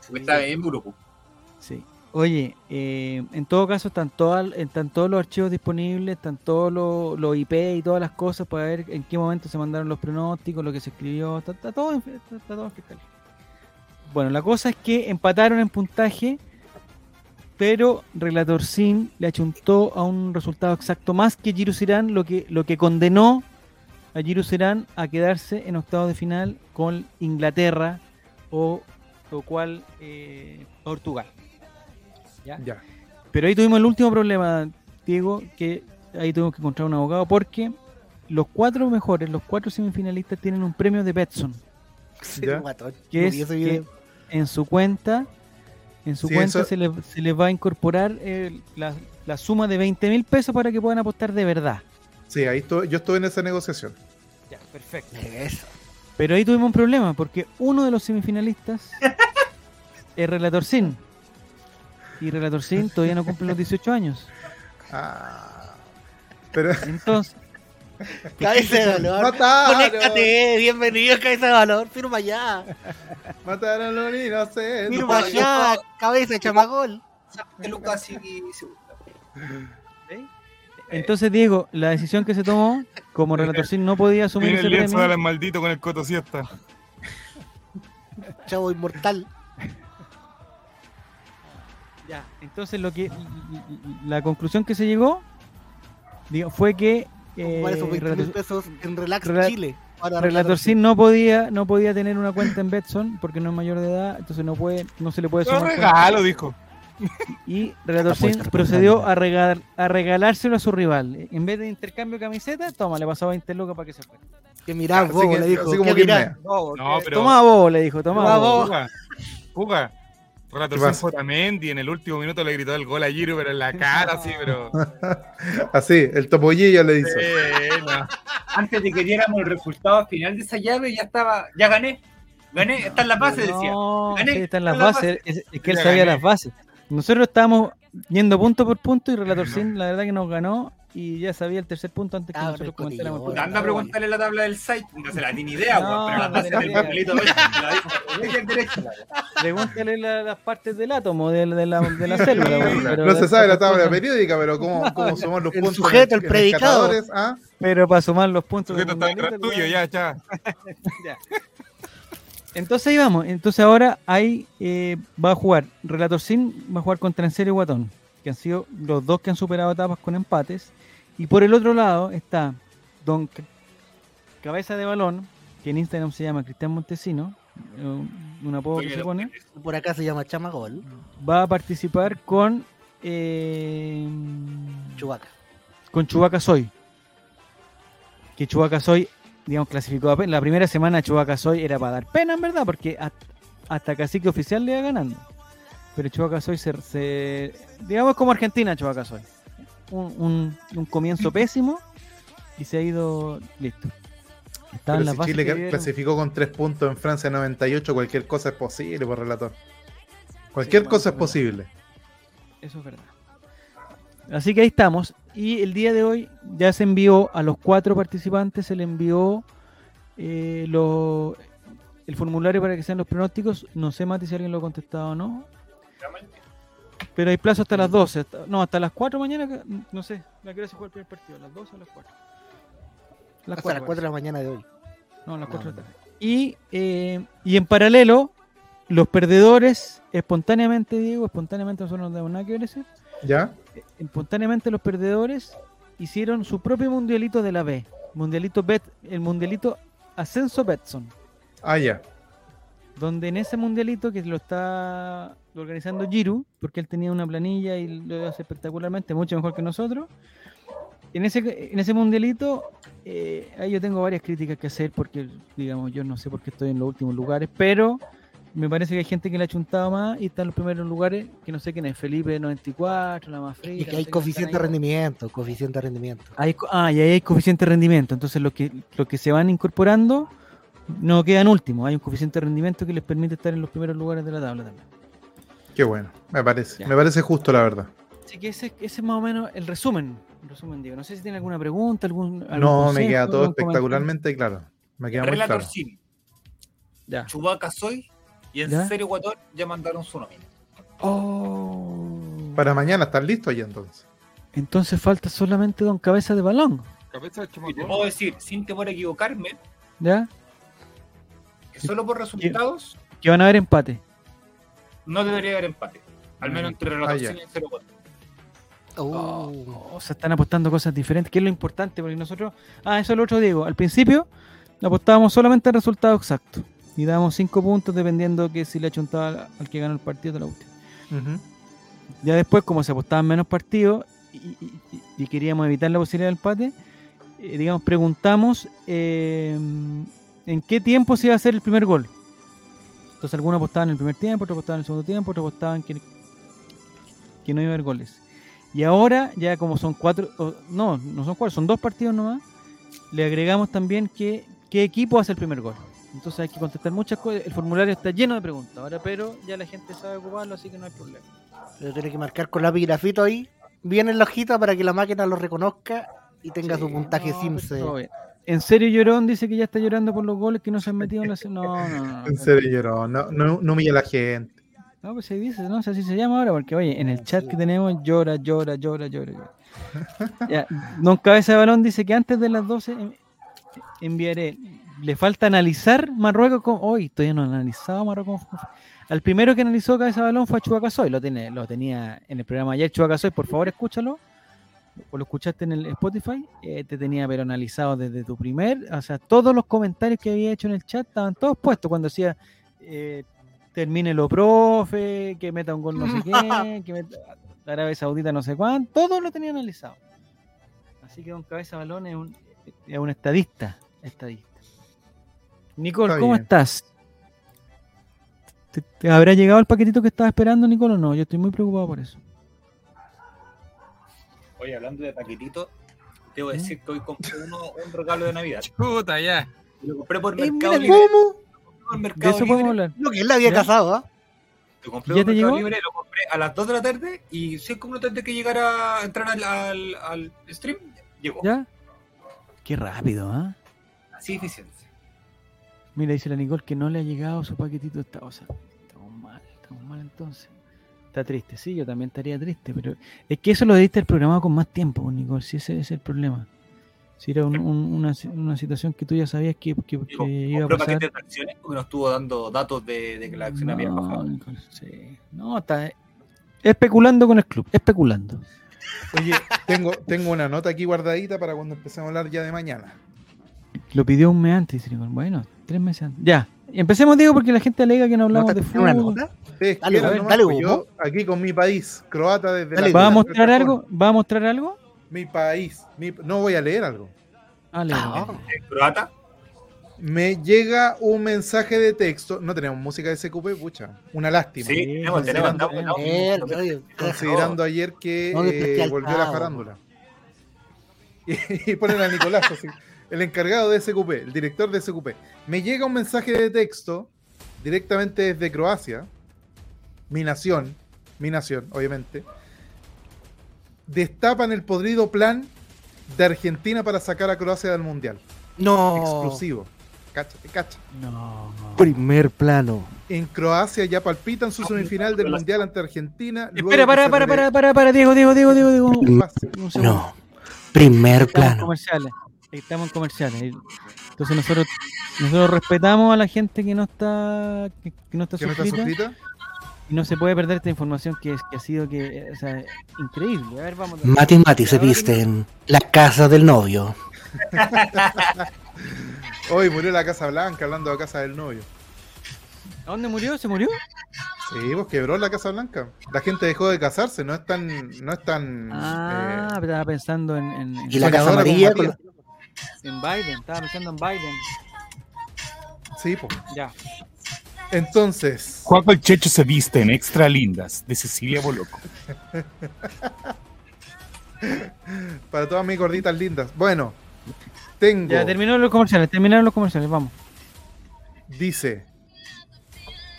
Porque está en grupo. Sí. Oye, eh, en todo caso están, todas, están todos los archivos disponibles, están todos los, los IP y todas las cosas para ver en qué momento se mandaron los pronósticos, lo que se escribió, está, está todo, está, está todo fiscal. Bueno, la cosa es que empataron en puntaje, pero Relator Sin le achuntó a un resultado exacto más que Giro Sirán, lo que, lo que condenó a Giro Sirán a quedarse en octavos de final con Inglaterra o, o cual eh, Portugal. ¿Ya? Ya. Pero ahí tuvimos el último problema, Diego, que ahí tuvimos que encontrar un abogado porque los cuatro mejores, los cuatro semifinalistas tienen un premio de Betson, Ya. Que es que en su cuenta, en su Sí, cuenta eso- se, les, se les va a incorporar eh, la, la suma de 20 mil pesos para que puedan apostar de verdad. Sí, ahí estoy, yo estuve en esa negociación. Ya, perfecto. Eso. Pero ahí tuvimos un problema porque uno de los semifinalistas es Relator Sin. Y Relator Sin todavía no cumple los 18 años. Ah. Pero Entonces, Cabeza de valor. mataron, Conéctate, bienvenido a Cabeza de Valor. Firma ya. mataron a los inocentes. Firma ya. Cabeza de chamagol. Que Lucas y y- Entonces, Diego, la decisión que se tomó, como Relator Sin no podía asumir Mira ese el lienzo de premio, las maldito con el coto siesta. Chavo inmortal. ya, entonces lo que la conclusión que se llegó digo, fue que eh, Ocupar esos 20 mil Relator- pesos en Relax Rela- Chile. para Relator Sin no podía, no podía tener una cuenta en Betson porque no es mayor de edad, entonces no puede, no se le puede Lo sumar cuenta. regalo, dijo. Y Relator Sin procedió a, regal- a regalárselo a su rival. En vez de intercambio de camiseta, toma, le pasó 20 lucas para que se fuera. Que mirá, Así bobo, que- le dijo. así como ¿qué que mirá? Bobo, No, que- pero- Toma vos, le dijo, toma. Puga. Puga. Relator en el último minuto le gritó el gol a Giro, pero en la cara, así, pero. Así, el topollillo le hizo. Sí, no. Antes de que diéramos el resultado final de esa llave, ya estaba, ya gané. Gané, está en la base, decía. No, Gané, sí, están las está en la bases. Es, es que él sabía gané. las bases. Nosotros estábamos yendo punto por punto y Relator Sin, la verdad que nos ganó y ya sabía el tercer punto antes que Ah, nosotros comentáramos. el Anda a punto. preguntarle la tabla del site, no se la tiene ni idea, No, pero la no papelito. Pregúntale la- las partes del átomo, de, de la, de la célula. pero No se sabe la tabla periódica, pero cómo, cómo sumar los El puntos. sujeto, el en predicado. rescatadores, ¿ah? Pero para sumar los puntos. Sujeto del está detrás tuyo, weón. ya, ya. Entonces ahí vamos. Entonces ahora ahí eh, va a jugar Relator Sin, va a jugar contra Enserio y Guatón, que han sido los dos que han superado etapas con empates. Y por el otro lado está Don C- Cabeza de Balón, que en Instagram se llama Cristian Montesino, eh, un apodo que se pone. Por acá se llama Chamagol. Va a participar con eh, Chubaca. con Chubaca Soy. Que Chubaca Soy, digamos, clasificó a pe- La primera semana Chubaca Soy era para dar pena, en verdad, porque ha- hasta Cacique Oficial le iba ganando. Pero Chubaca Soy se, se- Digamos como Argentina, Chubaca Soy. Un, un- un comienzo pésimo y se ha ido listo. Pero las si bases Chile que clasificó con tres puntos en Francia 98, cualquier cosa es posible, por relator. Cualquier Sí, cosa es posible. Eso es verdad. Así que ahí estamos. Y el día de hoy ya se envió a los cuatro participantes, se le envió eh, lo- el formulario para que sean los pronósticos. No sé, Mati, si alguien lo ha contestado o no. Pero hay plazo hasta las 12. hasta- no, hasta las 4 mañana. No sé, ¿a qué hora se juega el primer partido? ¿A las 12 o a las 4? Las Hasta las 4 4 de la mañana de hoy. No, a las No, 4 de la no. tarde. Y, eh, y en paralelo, los perdedores, espontáneamente, Diego, espontáneamente nosotros no tenemos nada que eso, ¿Ya? Espontáneamente los perdedores hicieron su propio mundialito de la B. Mundialito Bet, el mundialito Ascenso Betson. Ah, ya. Donde en ese mundialito que lo está organizando Giru, porque él tenía una planilla y lo hace espectacularmente, mucho mejor que nosotros. En ese, en ese mundialito, eh, ahí yo tengo varias críticas que hacer, porque, digamos, yo no sé por qué estoy en los últimos lugares, pero me parece que hay gente que le ha chuntado más y está en los primeros lugares, que no sé quién es, Felipe 94, la más fría. Y que hay coeficiente de rendimiento, coeficiente de rendimiento. Hay, ah, y ahí hay coeficiente de rendimiento. Entonces, los que, los que se van incorporando no quedan últimos. Hay un coeficiente de rendimiento que les permite estar en los primeros lugares de la tabla también. Qué bueno. Me parece. Ya. Me parece justo, la verdad. Así que ese, ese es más o menos el resumen. El resumen, Diego. No sé si tiene alguna pregunta, algún. algún No, me queda todo comentario. espectacularmente claro. Me queda muy Relator claro. Sin, Ya. Chubaca Soy y en ¿Ya? serio Ecuador ya mandaron su nómina. Oh. Para mañana, ¿están listos ahí entonces? Entonces falta solamente Don Cabeza de Balón. Cabeza de Y te puedo decir, sin temor a equivocarme, ¿Ya? que solo por resultados Que van a haber empate. no debería haber empate. Al menos entre Relator Ah, ya. Y en serio Ecuador. Oh. O sea, están apostando cosas diferentes, que es lo importante, porque nosotros. Ah, eso es lo otro, Diego. Al principio apostábamos solamente al resultado exacto. Y dábamos 5 puntos dependiendo que si le achuntaba al, al que ganó el partido de la última. Ya después, como se apostaban menos partidos y, y- y- y queríamos evitar la posibilidad del empate, eh, digamos, preguntamos eh, en qué tiempo se iba a hacer el primer gol. Entonces algunos apostaban en el primer tiempo, otros apostaban en el segundo tiempo, otros apostaban que, que no iba a haber goles. Y ahora, ya como son cuatro, no, no son cuatro, son dos partidos nomás, le agregamos también que, qué equipo hace el primer gol. Entonces hay que contestar muchas cosas. El formulario está lleno de preguntas ahora, pero ya la gente sabe ocuparlo, así que no hay problema. Pero tiene que marcar con lápiz y grafito ahí, bien en la hojita para que la máquina lo reconozca y tenga su puntaje no. En serio, Llorón dice que ya está llorando por los goles que no se han metido en la. No, no, no. En serio, lloró. No, no, no humilla a la gente. No, pues se dice, no sé si se llama ahora, porque oye, en el chat que tenemos llora, llora, llora, llora. llora. Ya, Don Cabeza de Balón dice que antes de las 12 en- enviaré. Le falta analizar Marruecos con. Hoy todavía no he analizado Marruecos. con- Al primero que analizó Cabeza Balón fue a Chubacasoy. Lo, tiene, lo tenía en el programa ayer. Chubacasoy, por favor, escúchalo. o lo escuchaste en el Spotify, eh, te tenía pero analizado desde tu primer, o sea, todos los comentarios que había hecho en el chat estaban todos puestos cuando decía eh, termine lo profe, que meta un gol no sé qué, que meta Arabia Saudita no sé cuánto, todo lo tenía analizado. Así que Don Cabeza Balón es un, es un estadista, estadista. Nicole, Está ¿cómo bien. estás? ¿Te, te habrá llegado el paquetito que estaba esperando, Nicole, o no? Yo estoy muy preocupado por eso. Oye, hablando de paquetitos, debo ¿Eh? decir que hoy compré uno, un regalo de Navidad. Puta, ya. Lo compré por Eh, Mercado mira, Libre. ¿Cómo? por De Mercado eso podemos Libre. hablar. Lo que él había ¿Ya? casado, ¿ah? Lo compré ¿Ya por te Mercado llegó? Libre, lo compré a las 2 de la tarde y 5 minutos antes de que llegara a entrar al, al, al stream, llegó. ¿Ya? Qué rápido, ¿ah? Así de eficiencia. Mira, dice la Nicole que no le ha llegado su paquetito. Está, o sea, estamos mal, estamos mal entonces. Está triste, sí, yo también estaría triste, pero es que eso lo diste el programa con más tiempo, pues, Nicole, si ese es el problema. Si era un- un- una, una situación que tú ya sabías que, que- que Digo, iba a pasar. de acciones porque nos estuvo dando datos de, de que la acción había bajado. Nicole, sí. No, está especulando con el club, especulando. Oye, tengo, tengo una nota aquí guardadita para cuando empecemos a hablar ya de mañana. Lo pidió un mes antes. Bueno, tres meses antes. Ya, empecemos, digo, porque la gente alega que no hablamos de ¿Tiene una fútbol. nota? Ustedes Dale, ver, nomás, dale, pues, yo aquí con mi país, croata desde Dale, la ¿Va a mostrar algo? ¿Va a mostrar algo? Mi país. mi- no voy a leer algo. Ah, Ah. léelo. ¿En croata? Me llega un mensaje de texto. No tenemos música de SQP, pucha. Una lástima. Sí, tenemos, tenemos. considerando- Considerando ayer que No, eh, volvió la farándula. Y, y ponen a Nicolás así, el encargado de SQP, el director de SQP. Me llega un mensaje de texto directamente desde Croacia, mi nación, mi nación, obviamente. Destapan el podrido plan de Argentina para sacar a Croacia del Mundial. No. Exclusivo. Cáchate, cacha. No, no. Primer plano. En Croacia ya palpitan su semifinal del Mundial ante Argentina. Espera, para, para, para, para, para, Diego, Diego, Diego, Diego, Diego. No. Primer plano. comerciales. Estamos en comerciales. Entonces nosotros nosotros respetamos a la gente que no está que, que no está ¿Que no está suscrita suscrita? y no se puede perder esta información que, es, que ha sido que o sea, increíble. A ver, vamos. Mati Mati se viste en la casa del novio. Hoy murió la Casa Blanca, hablando de Casa del Novio. ¿A dónde murió? ¿Se murió? Sí, pues quebró la Casa Blanca. La gente dejó de casarse, no es tan. No es tan Ah, eh, estaba pensando en, Y la casa amarilla con. En Biden. Estaba pensando en Biden. Sí, pues. Ya. Entonces, Juaco el Checho se viste en Extra Lindas, de Cecilia Boloco. para todas mis gorditas lindas. Bueno, tengo. Ya terminaron los comerciales. Terminaron los comerciales. Vamos. Dice.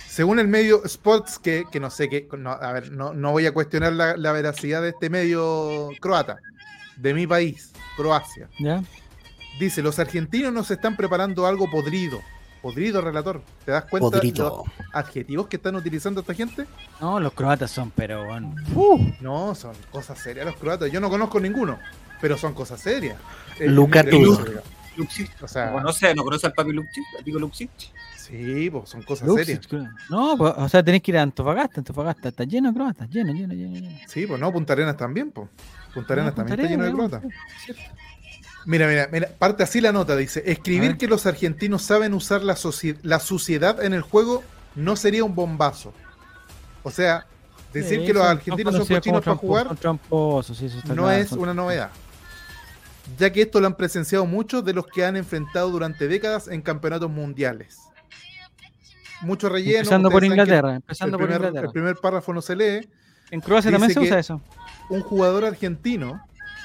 Según el medio Sports, que, que no sé qué. No, a ver, no, no voy a cuestionar la, la veracidad de este medio croata, de mi país, Croacia. Ya. Dice: Los argentinos nos están preparando algo podrido. Podrido, relator. ¿Te das cuenta de los adjetivos que están utilizando esta gente? No, los croatas son, pero bueno. No, son cosas serias los croatas. Yo no conozco ninguno, pero son cosas serias. Eh, Luka es mi prejuicio, Tudor. digamos. Luxic. O sea, ¿No conoce, ¿No conoce al papi Luxic? ¿Al pico Luxic? sí, pues son cosas serias. No, pues, o sea, tenés que ir a Antofagasta. Antofagasta está lleno de croatas. Lleno, lleno, lleno. lleno. Sí, pues no, Punta Arenas también, pues. Punta Arenas también Punta está lleno de croatas. Mira, mira, mira, parte así la nota, dice, escribir que los argentinos saben usar la, la suciedad en el juego no sería un bombazo. O sea, decir Sí, que los argentinos son cochinos para jugar Son tramposos, sí, eso está no claro, es son- una novedad. Ya que esto lo han presenciado muchos de los que han enfrentado durante décadas en campeonatos mundiales. Mucho relleno. Empezando por Inglaterra. El Empezando por primer, Inglaterra. el primer párrafo no se lee. En Croacia también se usa eso. un jugador argentino,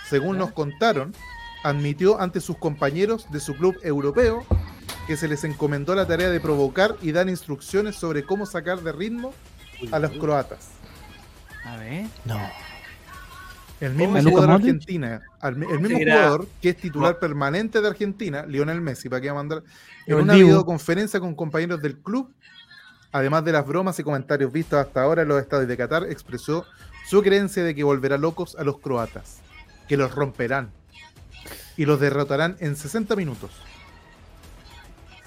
según nos contaron, admitió ante sus compañeros de su club europeo que se les encomendó la tarea de provocar y dar instrucciones sobre cómo sacar de ritmo a los croatas. A ver. No. El mismo ¿A Luka jugador Modric? Argentina, el mismo Era- jugador que es titular permanente de Argentina, Lionel Messi, para que va a mandar en una videoconferencia con compañeros del club, además de las bromas y comentarios vistos hasta ahora en los estadios de Qatar, expresó su creencia de que volverá locos a los croatas, que los romperán y los derrotarán en 60 minutos.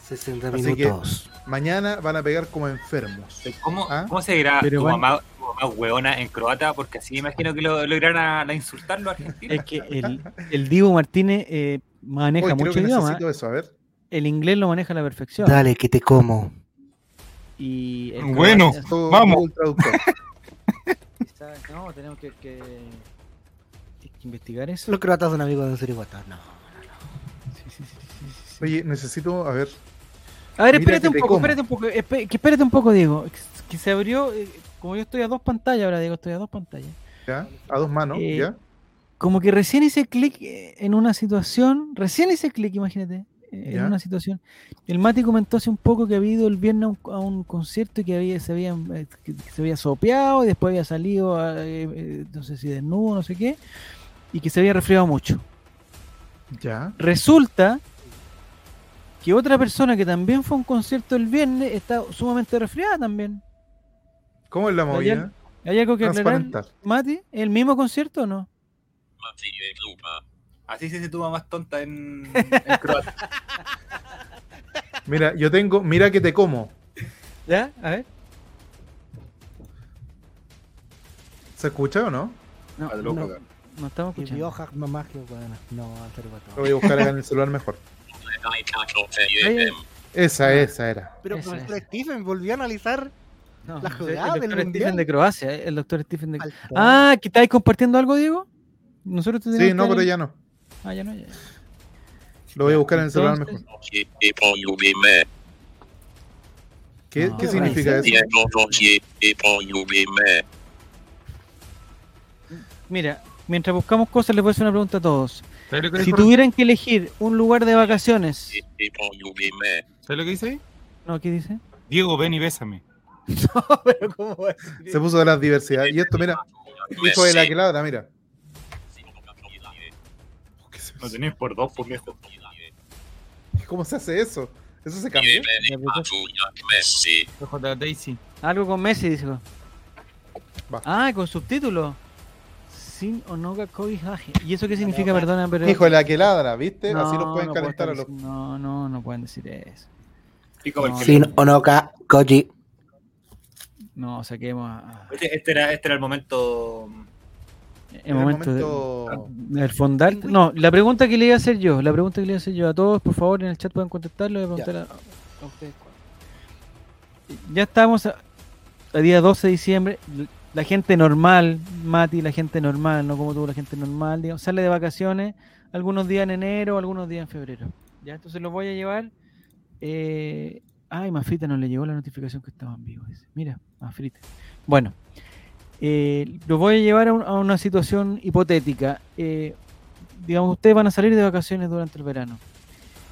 60 Así que- minutos. Mañana van a pegar como enfermos. ¿Cómo, ¿Ah? ¿Cómo se dirá Pero tu van- mamá, tu mamá hueona en croata? Porque así imagino que lo, lo irán a, a insultar los argentinos. Es que el, el Divo Martínez eh, maneja mucho que idioma. necesito eso, a ver. El inglés lo maneja a la perfección. Dale, que te como. Y Bueno. Vamos. No, tenemos que, que- que investigar eso. Los croatas son amigos de Siriguata. No. Sí, sí, sí, sí, sí, sí. Oye, necesito, a ver. A ver, espérate un poco, espérate un poco, espe- que espérate un poco, Diego. Que se abrió, eh, como yo estoy a dos pantallas ahora, Diego, estoy a dos pantallas. ¿Ya? A dos manos, Eh, ¿ya? Como que recién hice clic eh, en una situación, recién hice clic, imagínate, en Ya. una situación. El Mati comentó hace un poco que había ido el viernes a un, a un concierto y que había, se, había, eh, que se había sopeado y después había salido, a, eh, eh, no sé si desnudo, no sé qué, y que se había resfriado mucho. Ya. Resulta que otra persona que también fue a un concierto el viernes está sumamente resfriada también. ¿Cómo es la movida? ¿Hay algo que aclarar. Mati? ¿El mismo concierto o no? Así se dice tu mamá es tonta en, en croata. Mira, yo tengo, mira que te como. ¿Ya? A ver. ¿Se escucha o no? No, no. No estamos escuchando. vioja mamá que bueno. No. Lo voy a buscar acá en el celular mejor. Esa, esa era. Pero Ese profesor es. Stephen volvió a analizar no, la jugada del doctor Mundial. Stephen de Croacia, eh, el doctor Stephen de al- Ah, ¿que estáis compartiendo algo, Diego? Nosotros te Sí, tenemos no, que- pero ya no. Ah, ya no, ya. Lo voy a buscar en el celular Entonces- mejor. ¿Qué, No, qué significa eso? Mira, mientras buscamos cosas, les voy a hacer una pregunta a todos. ¿Sabes lo que Si dijo? tuvieran que elegir un lugar de vacaciones. ¿Sabes lo que dice ahí? No, ¿qué dice? Diego, ven y bésame. pero ¿cómo va a decir Se puso de las diversidades. Y esto, mira, hijo de la que ladra, mira. ¿Qué se- No por dos, por viejo. ¿Cómo se hace eso? ¿Eso se Tuyak Messi. J. Daisy. Algo con Messi, dice. Va. Ah, con subtítulo. Sin Onoga Koihaje. ¿Y eso qué significa, perdona? Pero... Hijo de la que ladra, ¿viste? Así No, los pueden no calentar a los. No, no, no pueden decir eso. No, el Sin Onoka Koji. No, saquemos a- Este, este era, este era el momento. el En el momento, de- momento- del fondal. No, la pregunta que le iba a hacer yo, la pregunta que le iba a hacer yo a todos, por favor, en el chat pueden contestarlo. Voy a preguntar a, a ustedes. Ya estamos a, a día 12 de diciembre. La gente normal, Mati, la gente normal, no como tú, la gente normal, digamos, sale de vacaciones algunos días en enero, algunos días en febrero. Ya, entonces los voy a llevar. Eh, ay, Mafrita no le llegó la notificación que estaban vivos. dice. Mira, Mafrita. Bueno, eh, los voy a llevar a, un- a una situación hipotética. Eh, digamos, ustedes van a salir de vacaciones durante el verano,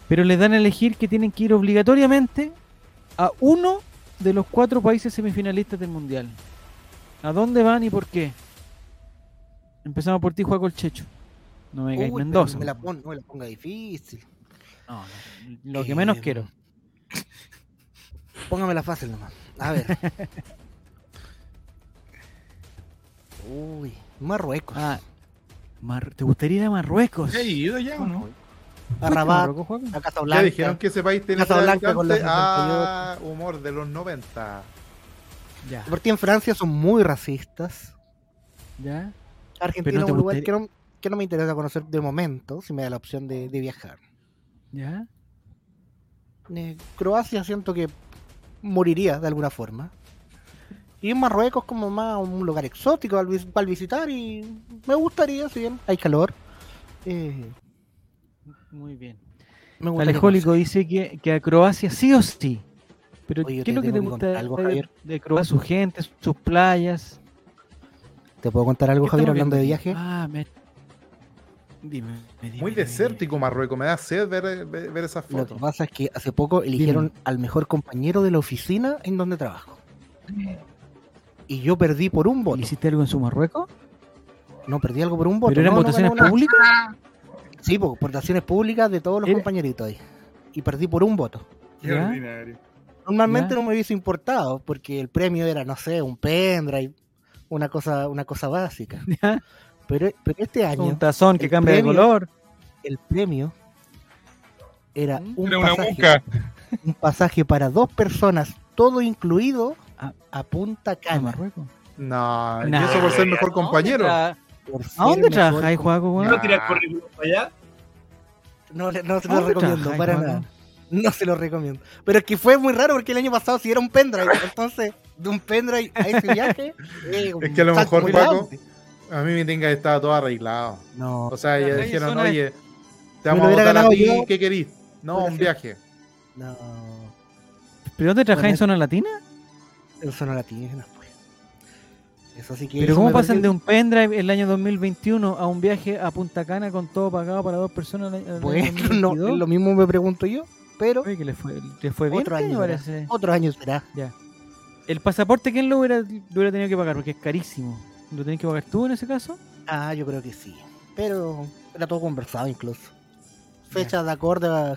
pero les dan a elegir que tienen que ir obligatoriamente a uno de los cuatro países semifinalistas del Mundial. ¿A dónde van y por qué? Empezamos por ti, Juaco el Checho. No me pero Mendoza. Me la, pon- no me la ponga difícil. No, no, lo que menos Eh, quiero. Póngamela fácil nomás. A ver. Uy, Marruecos. Ah, Mar- ¿te gustaría ir a Marruecos? ¿Has ido ya o no? a ¿Fuiste a Rabat, a Ya dijeron que ese país tiene Casablanca con la habitantes. Ah, humor de los 90. Ya, Por ti en Francia son muy racistas. ya. Argentina no es un lugar gustaría- que no, que no me interesa conocer de momento, si me da la opción de, de viajar. ¿Ya? Eh, Croacia siento que moriría de alguna forma. Y en Marruecos como más un lugar exótico al, al visitar y me gustaría, si bien hay calor. eh, Muy bien. me gustaría Alejólico dice que, que a Croacia sí o sí. Pero Oye, ¿qué es lo que te gusta algo, de, Javier. de Croacia? Su gente, sus playas. ¿Te puedo contar algo, ¿Qué Javier, hablando de viaje? Ah, me... Dime, me dime, Muy dime, desértico Marruecos. Me da sed ver, ver, ver esas Lo que fotos. pasa es que hace poco eligieron al mejor compañero de la oficina en donde trabajo. Y yo perdí por un voto. ¿Le hiciste algo en su Marruecos? No, perdí algo por un voto. ¿Pero eran No, votaciones públicas? Sí, po, votaciones públicas de todos los Era- compañeritos ahí. Y perdí por un voto. Qué ¿Ya? ordinario. Normalmente Ya. no me hubiese importado, porque el premio era, no sé, un pendrive, una cosa, una cosa básica. ¿Ya? Pero, pero este año, Un tazón que el cambia de premio- color. el premio era un Era una pasaje un pasaje para dos personas, todo incluido, Ah. a Punta ¿A Cana. Marruecos? No, y eso por ser mejor compañero. ¿A dónde trabajáis, Juaco? ¿No tirar currículum para allá? No, le- no se ¿A lo recomiendo, para nada. No se lo recomiendo. Pero es que fue muy raro porque el año pasado si era un pendrive. Entonces, de un pendrive a ese viaje. eh, Es que a lo mejor, Paco. A mí me tenga que estaba todo arreglado. No, O sea, ya dijeron, oye, te vamos a votar a ti, yo. ¿qué querís? No, un viaje. no. ¿Pero dónde trabajáis en zona latina? Eso no la tienes, pues. Eso sí que. ¿Pero eso cómo pasan de un pendrive el año 2021 a un viaje a Punta Cana con todo pagado para dos personas el año Bueno, no, 2022? lo mismo me pregunto yo, pero Oye, que le fue, le fue bien, otro ¿qué año parece? Otro año será. El pasaporte, ¿quién lo hubiera, lo hubiera tenido que pagar? Porque es carísimo. ¿Lo tenés que pagar tú en ese caso? Ah, yo creo que sí. Pero era todo conversado incluso. Fechas de acorde a,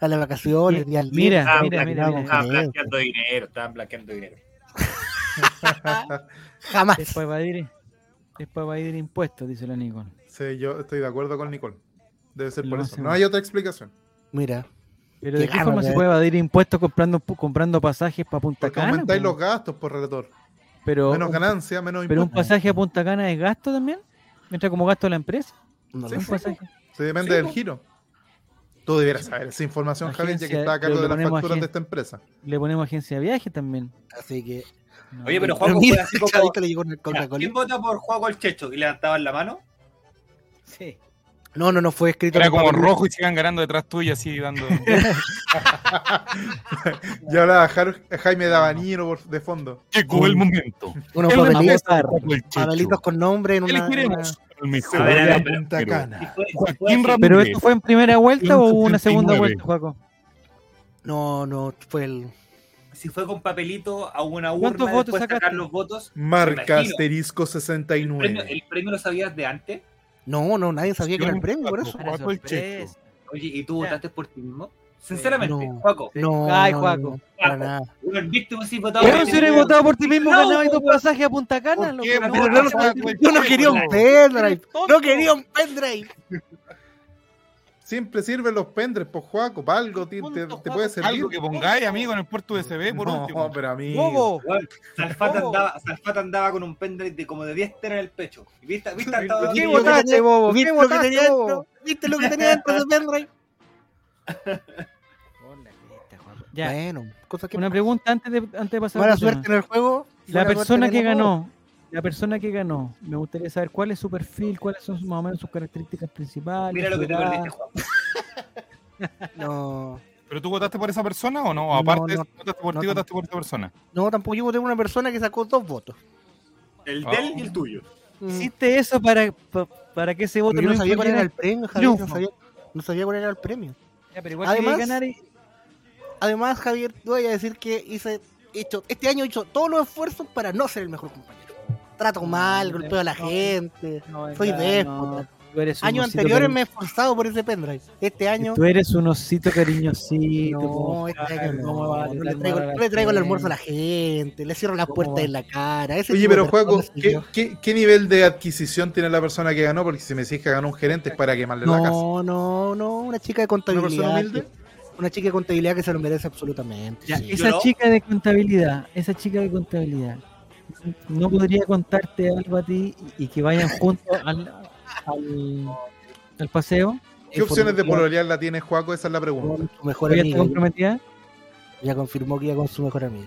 a las vacaciones. y al Mira. Ah, mira, blan- mira, mira. Estaban blanqueando dinero, estaban blanqueando dinero. Jamás. Después va a ir, después va a ir impuestos, dice la Nicole. Sí, yo estoy de acuerdo con Nicole. Debe ser Lo por eso. No hay otra explicación. Mira. Pero ¿de qué forma se puede evadir impuestos comprando comprando pasajes para Punta Porque Cana? aumentáis los gastos por relator. pero, Menos un- ganancia, menos pero un impuestos. pasaje a Punta Cana es gasto también. Entra como gasto de la empresa. No Sí, pasaje. Se depende Sí, del giro. Tú debieras saber esa información, Javier, ya que está a cargo de las facturas de esta empresa. Le ponemos agencia de viaje también. Así que. No, Oye, pero mira, fue así como. Mira. ¿Quién vota por Juaco el Checho? Y levantaban la mano. Sí. No, no, no fue escrito. Era como papel. rojo y sigan ganando detrás tuyo así dando. Y hablaba Jar- Jaime Dabanino por- de fondo. Llegó el momento. Unos El papelitos, papelitos con nombre en una. Mejor. Ver. Punta Si Cana. ¿Pero esto fue en primera vuelta o hubo una 179. segunda vuelta, Juaco? No, no, fue el. Si fue con papelito a una ¿Cuántos urna votos después sacar los votos. Marca asterisco El premio, 69. el premio lo sabías de antes. No, no, nadie sabía que era el premio, por eso. Juaco el Checho. Oye, ¿y tú votaste por ti mismo? Sinceramente, No. Juaco. No, Ay, no, Juaco. no, para nada. ¿Viste por si mismo? votado por ti mismo, No, ganabas dos pasajes a Punta Cana. ¿Por yo no quería un pendrive. No quería un pendrive. Siempre sirven los pendres, por Juaco, para algo te, te- te puede servir. Algo que pongáis, amigo, en el puerto USB, por no, último. pero a mí. Bobo. Weón, Salfate ¿Cómo? andaba, Salfate andaba con un pendrive de como de 10 teras en el pecho. ¿Y ¿Viste? ¿Viste? Estaba- ¿Qué ¿Viste lo que votaste, tenía- bobo? ¿Viste ¿Qué lo que votaste, tenía bobo? ¿Viste lo que tenía dentro de pendrive? Ya, Bueno, cosas que una pregunta antes de, antes de pasar tema. suerte en el juego. La buena persona que ganó, la persona que ganó, me gustaría saber cuál es su perfil, cuáles son más o menos sus características principales. Mira lo que te perdiste, Juan. No, ¿Pero tú votaste por esa persona o no? No, Aparte, no, votaste por no, ti, no. votaste por esa persona. no, tampoco yo voté por una persona que sacó dos votos. El Ah. de él y el tuyo. Mm. ¿Hiciste eso para, pa- para que ese voto yo no sabía cuál era el premio, Javier. No sabía, no sabía cuál era el premio. Ya, pero igual Además- ganar y- Además, Javier, voy a decir que hice, he hecho, este año he hecho todos los esfuerzos para no ser el mejor compañero. Trato mal, No, golpeo a la no. gente. No, Soy déspota. Años anteriores cari- me he esforzado por ese pendrive. Este año. Tú eres un osito cariñosito. No, este año no. ¿cómo va a No le traigo, no le traigo el almuerzo a la gente, le cierro las ¿Cómo puertas en la cara. ese Oye, pero Juaco, ¿qué, qué, qué nivel de adquisición tiene la persona que ganó? Porque si me decís que ganó un gerente es para quemarle la casa. No, no, no, una chica de ¿Una contabilidad. persona humilde? que- Una chica de contabilidad que se lo merece absolutamente. Ya, sí. esa chica de contabilidad, esa chica de contabilidad, no podría contarte algo a ti y y que vayan juntos al, al, al paseo. ¿Qué opciones de pololear la tiene Juaco? Esa es la pregunta. con su mejor ¿Ella está amigo. comprometida? Ya confirmó que iba con su mejor amigo.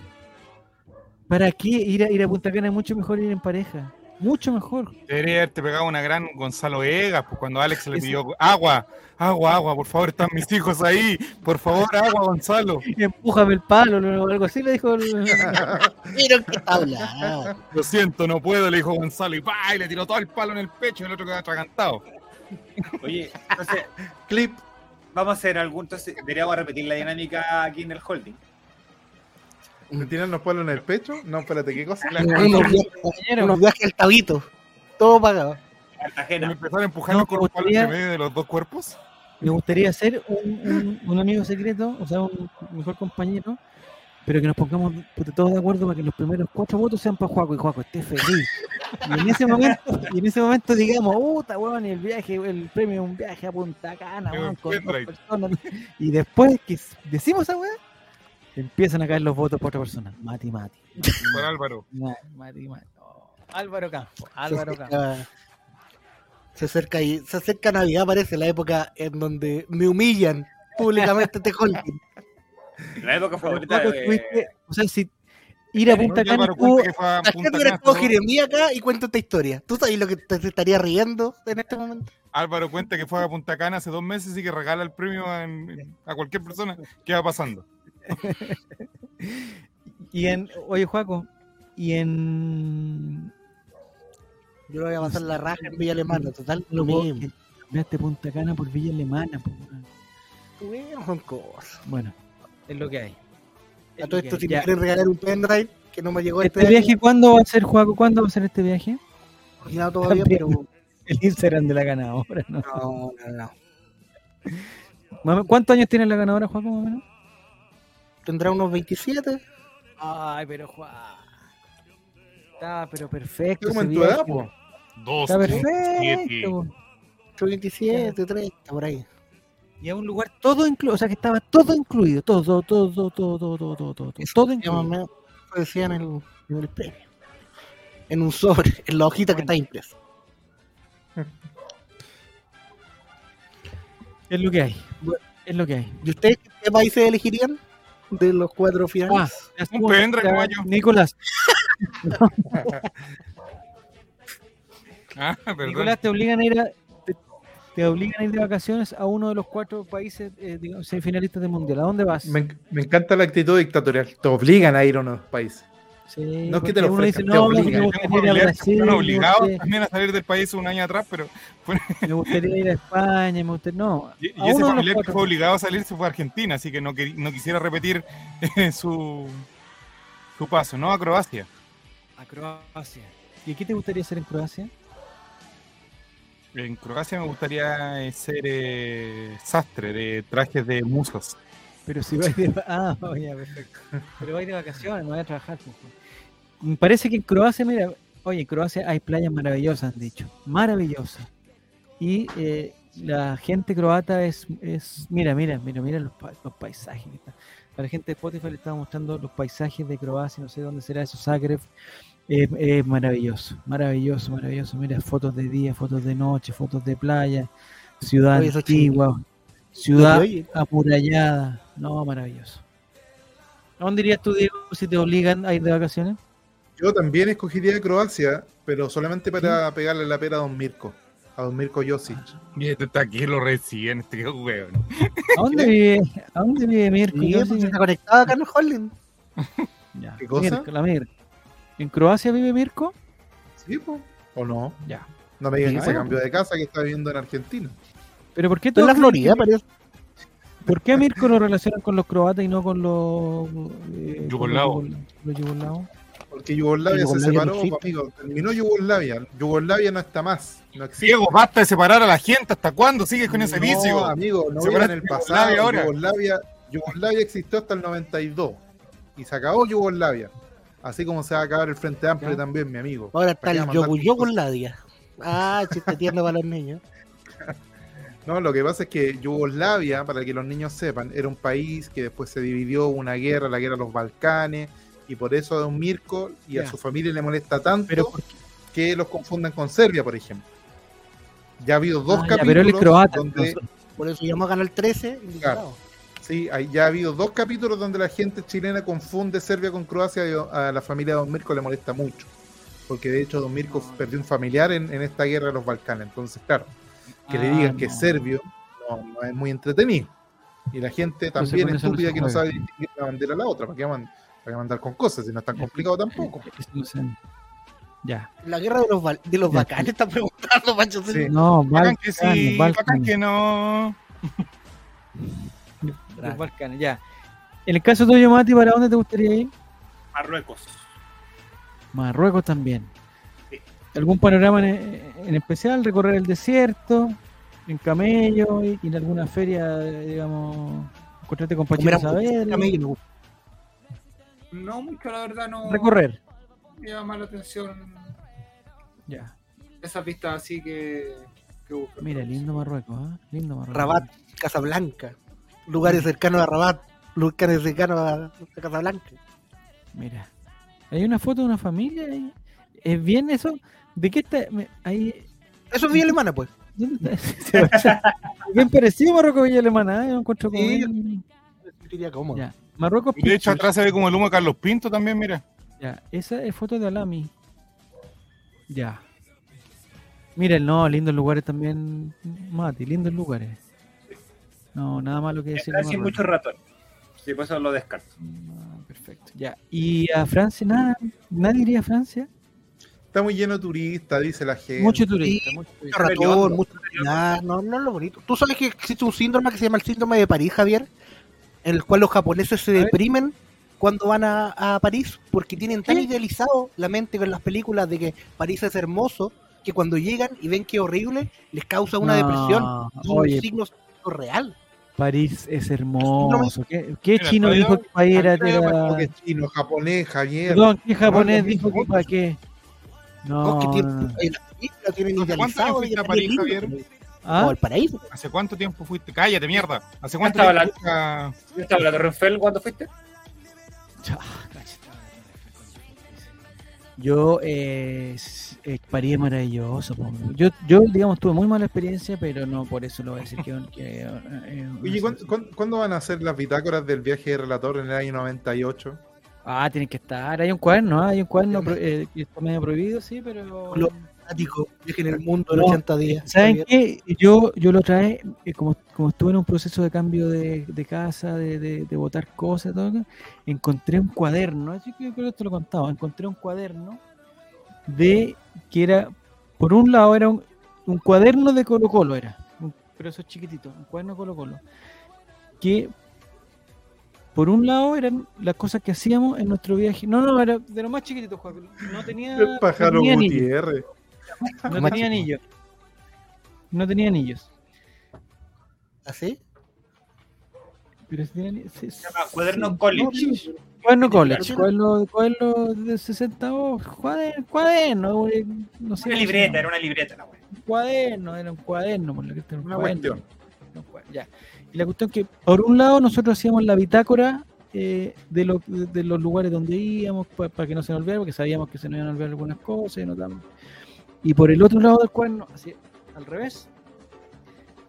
¿Para qué ir a, ir a Punta Cana? Es mucho mejor ir en pareja. Mucho mejor. Debería haberte pegado una gran Gonzalo Vegas, pues cuando Alex le pidió agua, agua, agua, por favor, están mis hijos ahí, por favor, agua, Gonzalo. Empújame el palo o algo así, le dijo. el- Pero qué habla. Lo siento, no puedo, le dijo Gonzalo, y pa, y le tiró todo el palo en el pecho y el otro quedó atragantado. Oye, entonces, Clip. vamos a hacer algún. Entonces, deberíamos repetir la dinámica aquí en el holding. ¿Le tiran los palos en el pecho? No, espérate, ¿qué cosa? Unos, viajes, unos viajes al tabito. Todo pagado. ¿Le Cartagena. empezaron a empujarlo No, con me los palos entre medio de los dos cuerpos? Me gustaría ser un, un- un amigo secreto, o sea, un mejor compañero, pero que nos pongamos todos de acuerdo para que los primeros cuatro votos sean para Juaco y Juaco esté feliz. Y en ese momento, y en ese momento digamos, puta, weón, y el viaje, el premio es un viaje a Punta Cana, weón, con dos personas. Y después que decimos esa weá, empiezan a caer los votos por otra persona. Mati, Mati. Por Álvaro. Ma- Mati, Mati. Oh, Álvaro Campo, Álvaro se Campo. se acerca y se acerca Navidad, parece la época en donde me humillan públicamente este holding. La época favorita de. o sea, si ir a Punta Cana a estado ¿no? Jeremías acá y cuento esta historia. ¿Tú sabes lo que te, te estaría riendo en este momento? Álvaro cuenta que fue a Punta Cana hace dos meses y que regala el premio en- a cualquier persona que va pasando. Y en, oye, Juaco, y en. Yo lo voy a pasar la raja en Villa Alemana, total, lo mismo. Cambiaste Punta Cana por Villa Alemana. po, weón. Bueno, son cosas. Bueno, es lo que hay. Es A todo esto, hay. si me quieren regalar un pendrive que no me llegó ¿Este este, viaje cuándo va a ser, Juaco? ¿Cuándo va a ser este viaje? año, todavía, También. pero El Instagram de la ganadora, ¿no? no, no, no. ¿Cuántos años tiene la ganadora, Juaco, más o menos? Tendrá unos 27. Ay, pero Juan. Está, pero perfecto. Ese en tu edad, viaje. po. Dos, Está perfecto. po. 27, 30, por ahí. Y a un lugar todo incluido, o sea que estaba todo incluido, todo, todo, todo, todo, todo, todo, todo, todo, todo, incluido. me- eso decía en el, en el premio. En un sobre, en la hojita que está impresa. Es lo que hay. Es lo que hay. ¿Y ustedes qué países elegirían de los cuatro Ah, finales? Un pendrive, guayo. Nicolás, Ah, perdón. Nicolás, te obligan a ir a, te, te obligan a ir de vacaciones a uno de los cuatro países eh, digamos, semifinalistas del mundial. ¿A dónde vas? Me, me encanta la actitud dictatorial. Te obligan a ir a unos países. Sí, no es que te lo ofrezcan, no, obligan. Que están obligados también a salir del país un año atrás, pero me gustaría ir a España, me gustaría, no, y, ese familiar que fue obligado a salir se fue a Argentina, así que no, queri- no quisiera repetir eh, su, su paso, ¿no? A Croacia. a Croacia. ¿Y qué te gustaría hacer en Croacia? En Croacia me gustaría eh, ser eh, sastre de trajes de musas. Pero si vais de Ah, ya, perfecto. Pero vais de vacaciones, no vais a trabajar. pues, pues. Me parece que en Croacia, mira, oye, en Croacia hay playas maravillosas, han dicho. Maravillosas. Y eh, la gente croata es, es. Mira, mira, mira, mira los, los paisajes. A la gente de Spotify le estaba mostrando los paisajes de Croacia, no sé dónde será eso, Zagreb. Es maravilloso, maravilloso, maravilloso. Mira, fotos de día, fotos de noche, fotos de playa, ciudad antigua, ciudad amurallada. No, maravilloso. ¿A dónde irías tú, Diego, si te obligan a ir de vacaciones? Yo también escogería Croacia, pero solamente para pegarle la pera a Don Mirko. A Don Mirko Josic. Y este está aquí, lo reciben, este hueón. ¿A dónde vive, ¿a dónde vive Mirko? Sí, Yo pues, está conectado acá en el holding. Ya, ¿Qué cosa? Mirko, la Mirko. ¿En Croacia vive Mirko? ¿Sí, po? ¿O no? Ya. No me digan que se cambió de casa que está viviendo en Argentina. ¿Pero por qué Está en la Florida, que- parece. ¿Por qué a Mirko lo relacionan con los croatas y no con los eh, Yugoslavos. los, los yugoslavos? Porque Yugoslavia, Yugoslavia se no separó, existe. amigo. Terminó Yugoslavia. Yugoslavia no está más. No existe. Diego, basta de separar a la gente. ¿Hasta cuándo sigues con ese no, vicio? amigo, no en el pasado. Yugoslavia ahora. Yugoslavia, Yugoslavia existió hasta el 92 y se acabó Yugoslavia. Así como se va a acabar el Frente Amplio Ya. también, mi amigo. Ahora está ¿Para qué el vamos a Yogu andar con Yogu cosas? en la día. Ah, chiste tierno para los niños. No, lo que pasa es que Yugoslavia, para que los niños sepan, era un país que después se dividió una guerra, la guerra de los Balcanes, y por eso a Don Mirko y a su familia le molesta tanto Pero que los confundan con Serbia, por ejemplo. Ya ha habido dos Ah, ya, capítulos pero él es croata. donde. Por eso llamó a Canal 13. indignado. Sí, ya ha habido dos capítulos donde la gente chilena confunde Serbia con Croacia y a la familia de Don Mirko le molesta mucho. Porque de hecho Don Mirko perdió un familiar en, en esta guerra de los Balcanes. Entonces, claro, que le Ah, digan que no. es serbio no, no es muy entretenido. Y la gente también no estúpida que no sabe distinguir una bandera a la otra. ¿Para qué, man- para qué mandar con cosas si no es tan complicado tampoco? Ya. La guerra de los, de los Ya. Balcanes está preguntando, Pancho. Sí. No, Bacán que sí, bacán que no. Los Balcanes, ya. En el caso tuyo, Mati, ¿para dónde te gustaría ir? Marruecos. Marruecos también. ¿Algún panorama en, en especial? ¿Recorrer el desierto? ¿En camello? ¿Ir a alguna feria, digamos? ¿Encontrarte con Pachito Saavedra? camello. No mucho, la verdad, no Recorrer. me llama la atención Ya. Esas vistas así que, que busco. Mira, lindo Marruecos, ¿ah? Lindo Marruecos. Rabat, Casablanca, lugares cercanos a Rabat, lugares cercanos a, a Casablanca. Mira. Hay una foto de una familia ahí. ¿Es bien eso? ¿De qué está? me- Ahí. Eso es Villa Alemana, pues. Bien parecido Marruecos Villa Alemana, ¿eh? Yo encuentro como Sí. bien- Diría cómodo. Ya. Marruecos De hecho, atrás se ve como el humo de Carlos Pinto también, mira. Ya, esa es foto de Alami. Ya. Miren, no, lindos lugares también, Mati, lindos lugares. No, nada malo que decir. de Casi mucho ratón. Sí, por eso lo descarto. Ah, perfecto, ya. ¿Y a Francia nada? ¿Nadie iría a Francia? Está muy lleno de turistas, dice la gente. Mucho turista, mucho Mucho turista. ratón, mucho no, no es lo bonito. ¿Tú sabes que existe un síndrome que se llama el síndrome de París, Javier? En el cual los japoneses se deprimen cuando van a, a París porque tienen tan idealizado la mente con las películas de que París es hermoso que cuando llegan y ven que es horrible les causa una No, depresión. Y un signo real. París es hermoso. ¿Qué, chino dijo que París era... Era- es chino, japonés, Javier. Perdón, ¿qué japonés No, dijo que para qué? No, que no, películas tienen ¿Hace cuánto idealizado fuiste y a París, lindo. Javier? ¿Ah? El paraíso. ¿Hace cuánto tiempo fuiste? Cállate, mierda. ¿Hace cuánto estaba tiempo fuiste a- ¿Yo estaba la Torre Eiffel cuando fuiste? Yo, eh, eh, París es maravilloso. Yo, yo, digamos, tuve muy mala experiencia, pero no por eso lo voy a decir que. que, eh, eh, Oye, ¿cuándo, cuándo- cuándo van a hacer las bitácoras del viaje de relator en el año 98? Ah, tienen que estar. Hay un cuaderno, ¿ah? hay un cuaderno eh, que está medio prohibido, sí, pero. Lo- Ático, viaje en el mundo en No, 80 días. ¿Saben qué? Yo, yo lo traje, eh, como, como estuve en un proceso de cambio de, de casa, de, de, de botar cosas, todo, encontré un cuaderno, así que yo creo que esto lo contaba, encontré un cuaderno de que era, por un lado era un, un cuaderno de Colo Colo, era, un- pero eso es chiquitito, un cuaderno de Colo Colo, que por un lado eran las cosas que hacíamos en nuestro viaje, no, no, era de lo más chiquitito, Juan, no tenía, El no pájaro tenía. Gutiérrez. No Más tenía anillos. No tenía anillos. ¿Así? Pero tenía anillos. Sí, Se llama Cuaderno sí. College. No, sí. Cuaderno college. Cuaderno, cuaderno de 60 hojas. Cuaderno, cuaderno. No sé Una se libreta, era una libreta la. Un cuaderno, era un cuaderno. Por lo que era un Una cuaderno. cuestión. No, ya. Y la cuestión que, por un lado, nosotros hacíamos la bitácora eh, de, lo- de, los lugares donde íbamos para que no se nos olvidara, porque sabíamos que se nos iban a olvidar algunas cosas. Y, y por el otro lado del cuaderno, así, al revés,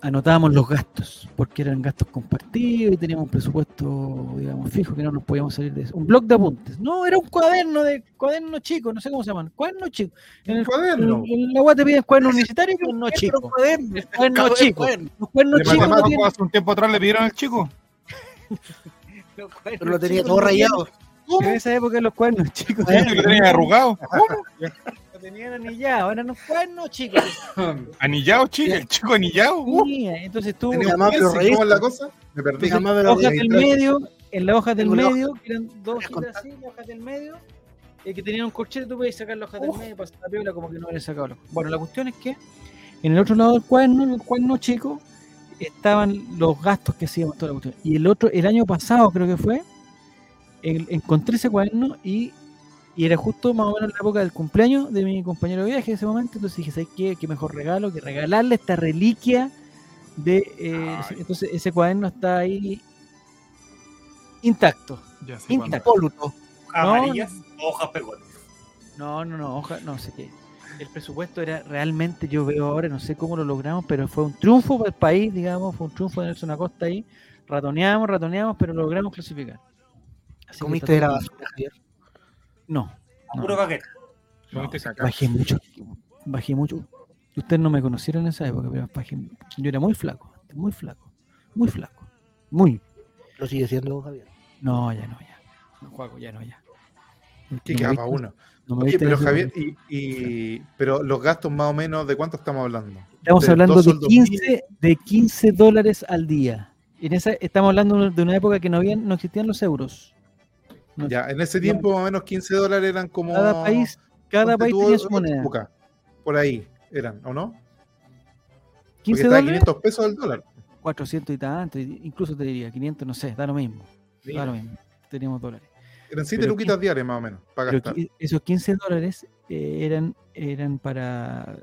anotábamos los gastos, porque eran gastos compartidos y teníamos un presupuesto, digamos, fijo, que no nos podíamos salir de eso. Un blog de apuntes. No, era un cuaderno de cuaderno chico, no sé cómo se llaman. Cuaderno chico. En, el, cuaderno. en, en la UAT te piden cuaderno universitario y cuaderno chico. cuaderno, Cuaderno chico. cuaderno. Los cuadernos De chicos no matemáticas. tienen- Hace un tiempo atrás le pidieron al chico. Pero lo tenía chicos todo rayado. En esa época los cuadernos chicos lo tenía arrugado. lo tenían anillados, eran los cuadernos chicos. Anillado, chico. El chico anillado. Uh, Tenía, Entonces tú. ¿Cómo es la cosa? Me perdí. Me lo hojas del medio, en las hojas del la medio, que eran dos hojitas así, las hojas del medio, eh, que tenían un corchete, tú podías sacar las hojas del medio para la piola como que no habías sacado las Bueno, la cuestión es que en el otro lado del cuaderno, en el cuaderno chico, estaban los gastos que hacíamos toda la cuestión. Y el otro, el año pasado creo que fue, en- encontré ese cuaderno y, y era justo más o menos la época del cumpleaños de mi compañero de viaje en ese momento. Entonces dije, ¿sabes qué? ¿Qué mejor regalo que regalarle esta reliquia de... eh, entonces ese cuaderno está ahí intacto. Ya sé. Amarillas, hojas pegotes. No, no, no, hoja, no sé qué. El presupuesto era realmente, yo veo ahora, no sé cómo lo logramos, pero fue un triunfo para el país, digamos, fue un triunfo de Nelson Acosta ahí. Ratoneamos, ratoneamos, pero logramos clasificar. Así Comiste de la basura, Javier. No, no, Puro baguette. no, Comiste caca. bajé mucho, bajé mucho. Ustedes no me conocieron en esa época, pero bajé, yo era muy flaco, muy flaco, muy flaco, muy. Lo sigue siendo Javier. No, ya no, ya. No, Juaco, ya no, ya. ¿Qué No me queda viste- para uno? no me Oye, viste en pero Javier, y, y- pero los gastos más o menos, ¿de cuánto estamos hablando? Estamos de hablando de sueldos 15, de 15 dólares al día. En esa, estamos hablando de una época que no habían, no existían los euros. No- Ya, en ese tiempo más o menos 15 dólares eran como... Cada país, cada país tenía su moneda. lucas, Por ahí eran, ¿o no? Porque 15 estaba dólares, 500 pesos el dólar. 400 y tanto, incluso te diría 500, no sé, da lo mismo. Da lo mismo. Teníamos dólares. Eran 7 Pero luquitas diarias más o menos para gastar. esos 15 dólares eh, eran, eran para.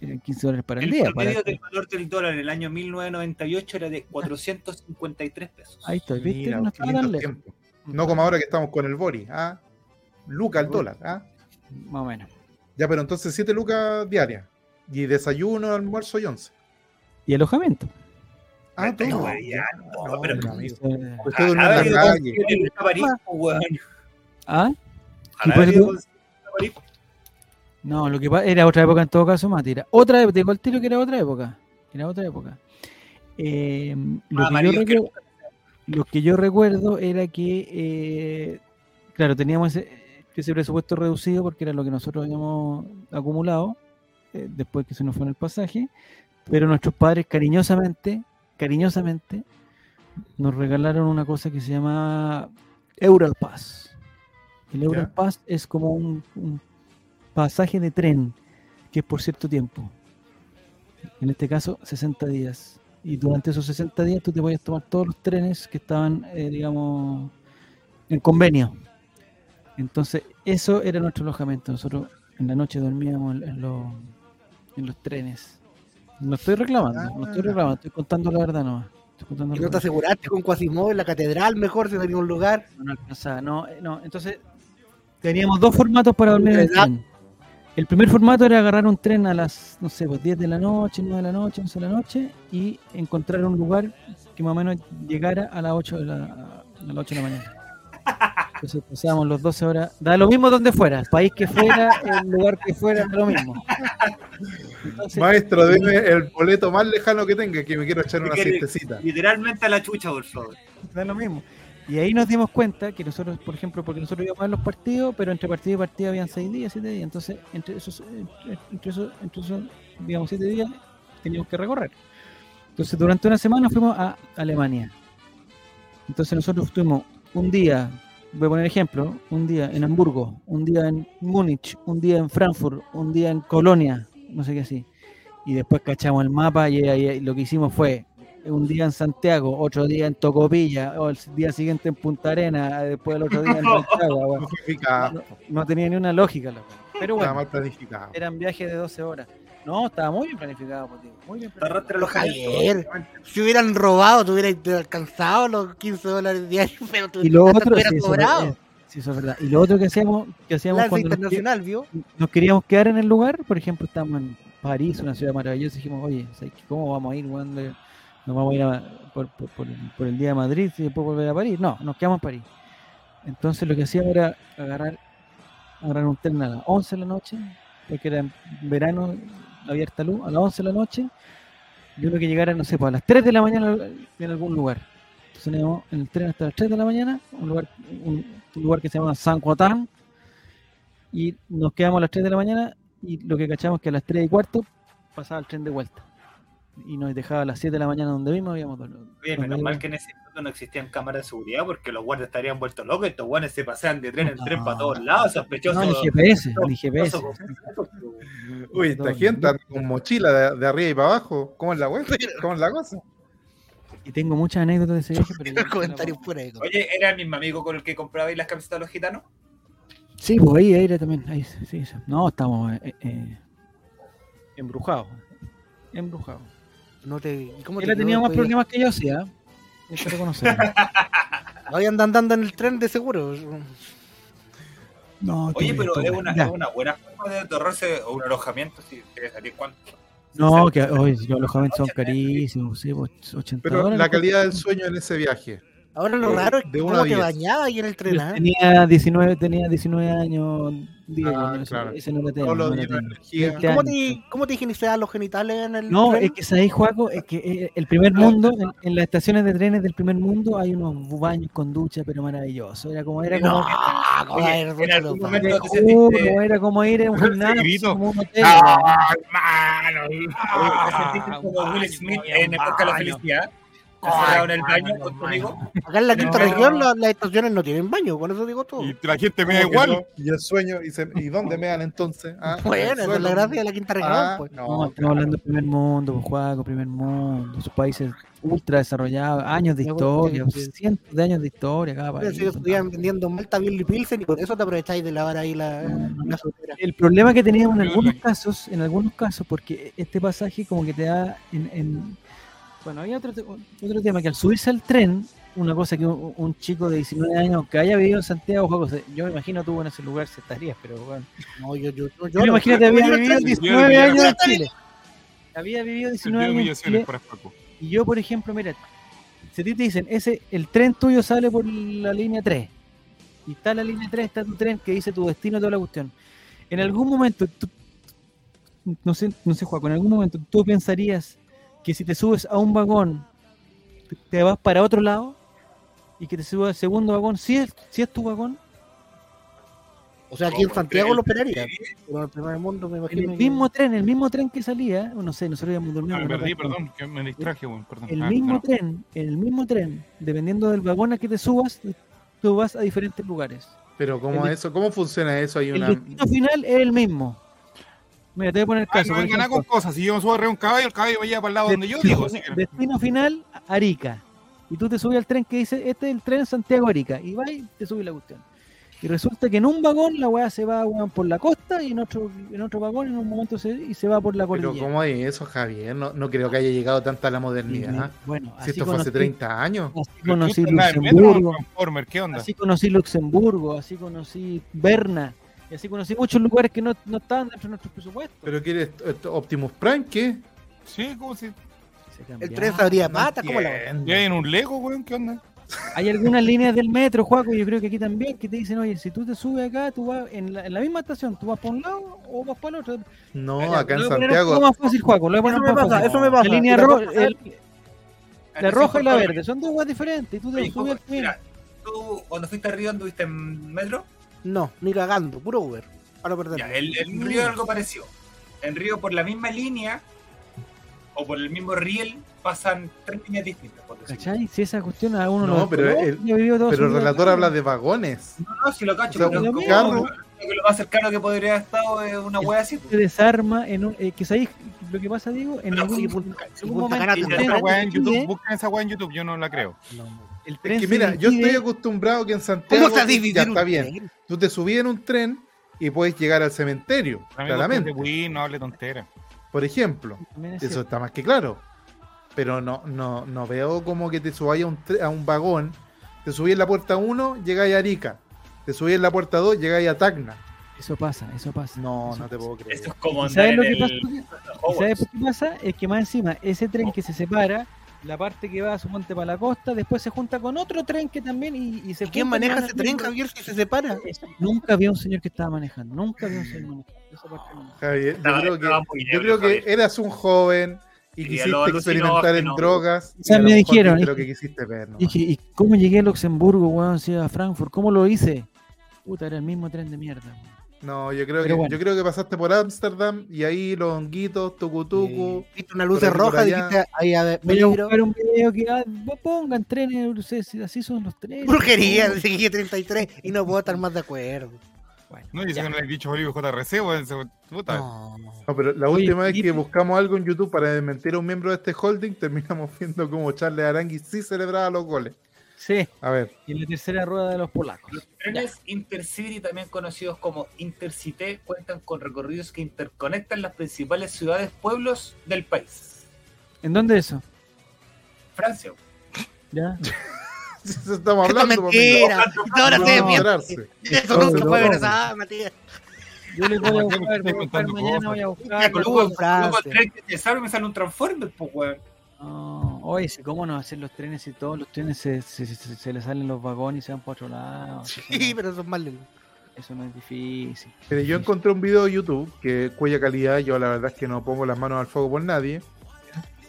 Eran 15 dólares para el, El día. para- promedio del valor del dólar en el año 1998 era de 453 pesos. Ahí estoy, ¿viste? Mira, no estaba tan lejos. tiempos. No como ahora que estamos con el Bori. ¿ah? Luca al dólar. ¿ah? Más o menos. Ya, pero entonces 7 lucas diarias. Y desayuno, almuerzo y 11. Y alojamiento. Ah, hueveando, No, pero- no. Eh, Usted Ah, en la calle. ¿Ah? Ojalá ¿Y por París. No, lo que pasa era otra época en todo caso, Mati. Era otra época, te digo al tiro que era otra época. Era otra época. Eh, lo, Ah, que yo amarillo, recuerdo, lo que yo recuerdo era que, eh, claro, teníamos ese, ese presupuesto reducido porque era lo que nosotros habíamos acumulado eh, después que se nos fue en el pasaje, pero nuestros padres cariñosamente, cariñosamente, nos regalaron una cosa que se llama Eural Pass. El Eural. Pass es como un, un pasaje de tren que es por cierto tiempo. En este caso, 60 días. Y durante esos 60 días tú te podías tomar todos los trenes que estaban, eh, digamos, en convenio. Entonces, eso era nuestro alojamiento. Nosotros en la noche dormíamos en, los, en los trenes. No estoy reclamando, no estoy Ah. reclamando, estoy contando la verdad nomás. ¿Y no te aseguraste con Quasimodo en la catedral mejor si tenía un lugar? No, no alcanzaba, no, eh, no. Entonces, teníamos dos formatos para dormir en el tren. El primer formato era agarrar un tren a las, no sé, pues 10 de la noche, 9 de la noche, 11 de la noche y encontrar un lugar que más o menos llegara a las 8 de la, a las 8 de la mañana. Entonces pasábamos los 12 horas, da lo mismo donde fuera, país que fuera, el lugar que fuera, da lo mismo. Entonces, Maestro, deme el boleto más lejano que tenga, que me quiero echar una siestecita. Literalmente a la chucha, por favor. da lo mismo. Y ahí nos dimos cuenta que nosotros, por ejemplo, porque nosotros íbamos a ver los partidos, pero entre partido y partido habían seis días, siete días. Entonces, entre esos, entre, entre esos, entre esos, digamos, siete días teníamos que recorrer. Entonces, durante una semana fuimos a Alemania. Entonces, nosotros estuvimos un día, voy a poner ejemplo, un día en Hamburgo, un día en Múnich, un día en Frankfurt, un día en Colonia, no sé qué así. Y después cachamos el mapa y, lo que hicimos fue un día en Santiago, otro día en Tocopilla, o el día siguiente en Punta Arena, después el otro día en Rancagua. bueno, Planificado. no tenía ni una lógica. la. Pero Estaba bueno, mal planificado. eran viajes de 12 horas. No, estaba muy bien planificado, pues, tío, muy bien planificado. Los Javier, si hubieran robado, te hubieras alcanzado los 15 dólares diarios, pero tú Y lo otro, sí, cobrado. es, sí, eso es verdad. Y lo otro que hacíamos, que hacíamos Lanza cuando nos, internacional, ¿vio? nos queríamos quedar en el lugar, por ejemplo, estábamos en París, una ciudad maravillosa, y dijimos, oye. ¿cómo vamos a ir? weón? Nos vamos a ir por, el, día de Madrid y después volver a París. No, nos quedamos en París. Entonces lo que hacíamos era agarrar, un tren a las 11 de la noche, porque era en verano, abierta luz, a las 11 de la noche, y uno que llegara, no sé, pues a las 3 de la mañana en algún lugar. Entonces en el tren hasta las 3 de la mañana, un lugar, un, lugar que se llama San Juan, y nos quedamos a las 3 de la mañana, y lo que cachamos es que a las 3 y cuarto pasaba el tren de vuelta. Y nos dejaba a las 7 de la mañana donde mismo habíamos dormido. Nos menos mal que en ese momento no existían cámaras de seguridad porque los guardias estarían vueltos locos. Estos guanes se pasean de tren en tren para todos lados, sospechosos. No, ni GPS, ni GPS. Uy, esta gente anda con mochila de, de arriba y para abajo. ¿Cómo es la web? ¿Cómo es la cosa? Y tengo muchas anécdotas de ese viaje, pero Comentarios fuera de. Oye, ¿era el mismo amigo con el que comprabais las camisetas de los gitanos? Sí, pues ahí, ahí también. Ahí, sí, sí, sí. No, estamos eh, eh, embrujados. Embrujados. No te, ¿y ¿Cómo Él te ha tenido más problemas que yo, sí, ¿ah? Hay que reconocerlo. Hoy andan andando en el tren de seguro. No, Oye, pero es una, es una buena forma de ahorrarse un alojamiento. Si debe salir cuánto. No, que hoy los alojamientos son carísimos, sí, pues, 80 Pero dólares. la calidad del sueño en ese viaje. Ahora lo Eh, raro es que uno te diez. bañabas ahí en el tren. ¿ah? Tenía 19, tenía 19 años, Diego, Ah, no, ese- claro. ese no lo tengo. Solo no lo energía. 20 ¿Cómo te, ¿Cómo te higienizaban los genitales en el No, tren? es que sabéis, Juaco, es que el primer mundo, en, en las estaciones de trenes del primer mundo hay unos baños con ducha, pero maravilloso. Era como, era como, No, ¿cómo Oye, va a haber en ducha, algún loco? momento- te te juro, sentiste- era como ir a un gimnasio, como un hotel. ¡Ah, hermano! ¿te sentiste como Will Smith en Época de la Felicidad? En el baño con tu amigo. Acá en la quinta región la- las estaciones no tienen baño, con eso digo todo. Y la gente me da ¿Cómo que igual. Y el sueño, y, se- ¿y dónde me dan entonces? Ah, Bueno, esa es la gracia de la quinta región, Ah, pues. No, no, estamos hablando del primer mundo, pues, Juaco, primer mundo, sus países ultra desarrollados, años de historia, cientos de años de historia cada país. Si estuvieran vendiendo Malta, Billy Pilsen y por eso te aprovecháis de lavar ahí la, la sotera. El problema que teníamos en algunos casos, en algunos casos, porque este pasaje como que te da en, en- bueno, había otro, otro tema que al subirse al tren, una cosa que un, un chico de 19 años que haya vivido en Santiago, yo me imagino tú en ese lugar se estarías, pero bueno. No, yo, yo, yo, Yo, no. imagínate, había vivido yo- 19 yo- años en Chile. Había vivido 19 Sentido de años en Chile y yo, por ejemplo, mira, si a ti te dicen, ese, el tren tuyo sale por la línea 3, y está la línea 3, está tu tren que dice tu destino, toda la cuestión. En algún momento, tú- no sé, no sé, Juaco, en algún momento tú pensarías que si te subes a un vagón, te- vas para otro lado, y que te subas al segundo vagón, si es, si es tu vagón, O sea, aquí en. Santiago ¿El- lo esperaría. Pero en el primer mundo me en imagino. el que- mismo tren, el mismo tren que salía, no sé, nosotros íbamos durmiendo. Ah, me perdí, perdón, que me distraje, weón, perdón. el Ah, mismo no. tren, en el mismo tren, dependiendo del vagón a que te subas, tú vas a diferentes lugares. Pero ¿cómo, El- eso, ¿cómo funciona eso? Hay El una... destino final es el mismo. Mira, te voy a poner el caso. no por vengan a con ejemplo, cosas. Si yo me subo arriba un caballo, el caballo me lleva para el lado donde yo digo. así que- destino final, Arica. Y tú te subes al tren que dice, este es el tren Santiago-Arica. Y vas y te subes la cuestión. Y resulta que en un vagón la weá se va weón, por la costa y en otro, en otro vagón en un momento se, y se va por la Pero cordillera. ¿cómo es eso, Javier? No, no creo que haya llegado tanta la modernidad. ¿ah? bueno, Si así esto fue hace conocí, 30 años. así Pero conocí metro Luxemburgo. Transformer, ¿Qué onda? Así conocí Luxemburgo, así conocí Berna, y así conocí muchos lugares que no, no estaban dentro de nuestros presupuestos. ¿Pero qué eres? esto, ¿Optimus Prime? ¿Qué? Sí, como si. El tren sabría No pata, ¿cómo la. ¿Ya hay en un Lego, weón? ¿Qué onda? Hay algunas líneas del metro, Juaco, yo creo que aquí también, que te dicen, oye, si tú te subes acá, tú vas en la, en la misma estación, tú vas por un lado o vas para el otro. No, acá en Santiago. más fácil, Juaco, lo voy a poner Eso más me pasa, fácil. eso me pasa. La línea Y la roja y la verde, son dos guas diferentes, y tú te Oye, subes mira, tú cuando fuiste a Río anduviste en metro, No, ni cagando, puro Uber. Para perder. ya, el, en Río es algo parecido. En Río por la misma línea o por el mismo riel pasan tres líneas distintas. Por. ¿Cachai? Si esa cuestión a uno No, lo pero el- Pero el relator habla de vagones. No, no, si lo cacho, O sea, pero un carro- que lo más cercano que podría haber estado es una wea así. se desarma en un, eh, que sabéis lo que pasa Diego en algún, momento tren Esa weá en YouTube, divide, busquen esa weá en YouTube, yo no la creo. El Es que mira, yo estoy acostumbrado que en Santiago ¿Cómo se ya está bien. tren? Tú te subís en un tren y puedes llegar al cementerio, Amigo, claramente. de Wii, no hable tontera. Por ejemplo, es eso cierto. está más que claro. Pero no, no, no veo como que te subáis a un, a un vagón, te subís en la puerta 1, llegáis a Arica. Te subís en la puerta 2, llegáis a Tacna. Eso pasa, eso pasa. No, eso no te pasa. puedo creer. Eso es como ¿Y andar ¿Sabes lo que el pasa? ¿Y Hogwarts. ¿Sabes por qué pasa? Es que más encima, ese tren que se separa, la parte que va a su monte para la costa, después se junta con otro tren que también y, y se ¿Y quién y maneja ese tren, Javier, si se separa? Nunca había un señor que estaba manejando, nunca había un señor manejando. Esa parte no. Javier, yo creo que, yo creo que eras un joven y Y quisiste experimentar en no. drogas. y sea, me dijeron, lo dije- que quisiste ver. nomás. Dije, ¿y cómo llegué a Luxemburgo, weón? A Frankfurt, ¿cómo lo hice? Puta, era el mismo tren de mierda. weón. No, yo creo, Pero que, bueno. yo creo que pasaste por Ámsterdam y ahí los honguitos, tucutucu. Viste una luz por roja, dijiste ahí a ver, Voy a buscar un video que ah, vos pongan trenes, así son los trenes. Brujería, dije 33 y no puedo estar más de acuerdo. Bueno, No, sé ya. que no le he dicho Bolívar JRC, weón. ese- Puta. No, no. No, pero la Oye, última vez que buscamos algo en YouTube para desmentir a un miembro de este holding, terminamos viendo cómo Charles Arangui sí celebraba los goles. Sí, A ver, y en la tercera rueda de los polacos. Los trenes Intercity, también conocidos como Intercité, cuentan con recorridos que interconectan las principales ciudades, pueblos del país. ¿En dónde eso? Francia. ¿Ya? eso estamos hablando. mentira. Ahora No, se no. Eso No, nunca no, fue verdad, Matías. Yo le voy a buscar, estoy voy a buscar mañana, voy a Ya, buscar. con luego el tren que te salve me sale un Transformer, pues weón. No, oye, si cómo no hacer los trenes y todos los trenes se, se, se, se le salen los vagones y se van para otro lado. Eso, Sí, no, pero eso es más lento. eso no es difícil. Mire, yo encontré un video de YouTube que cuya calidad yo la verdad es que no pongo las manos al fuego por nadie.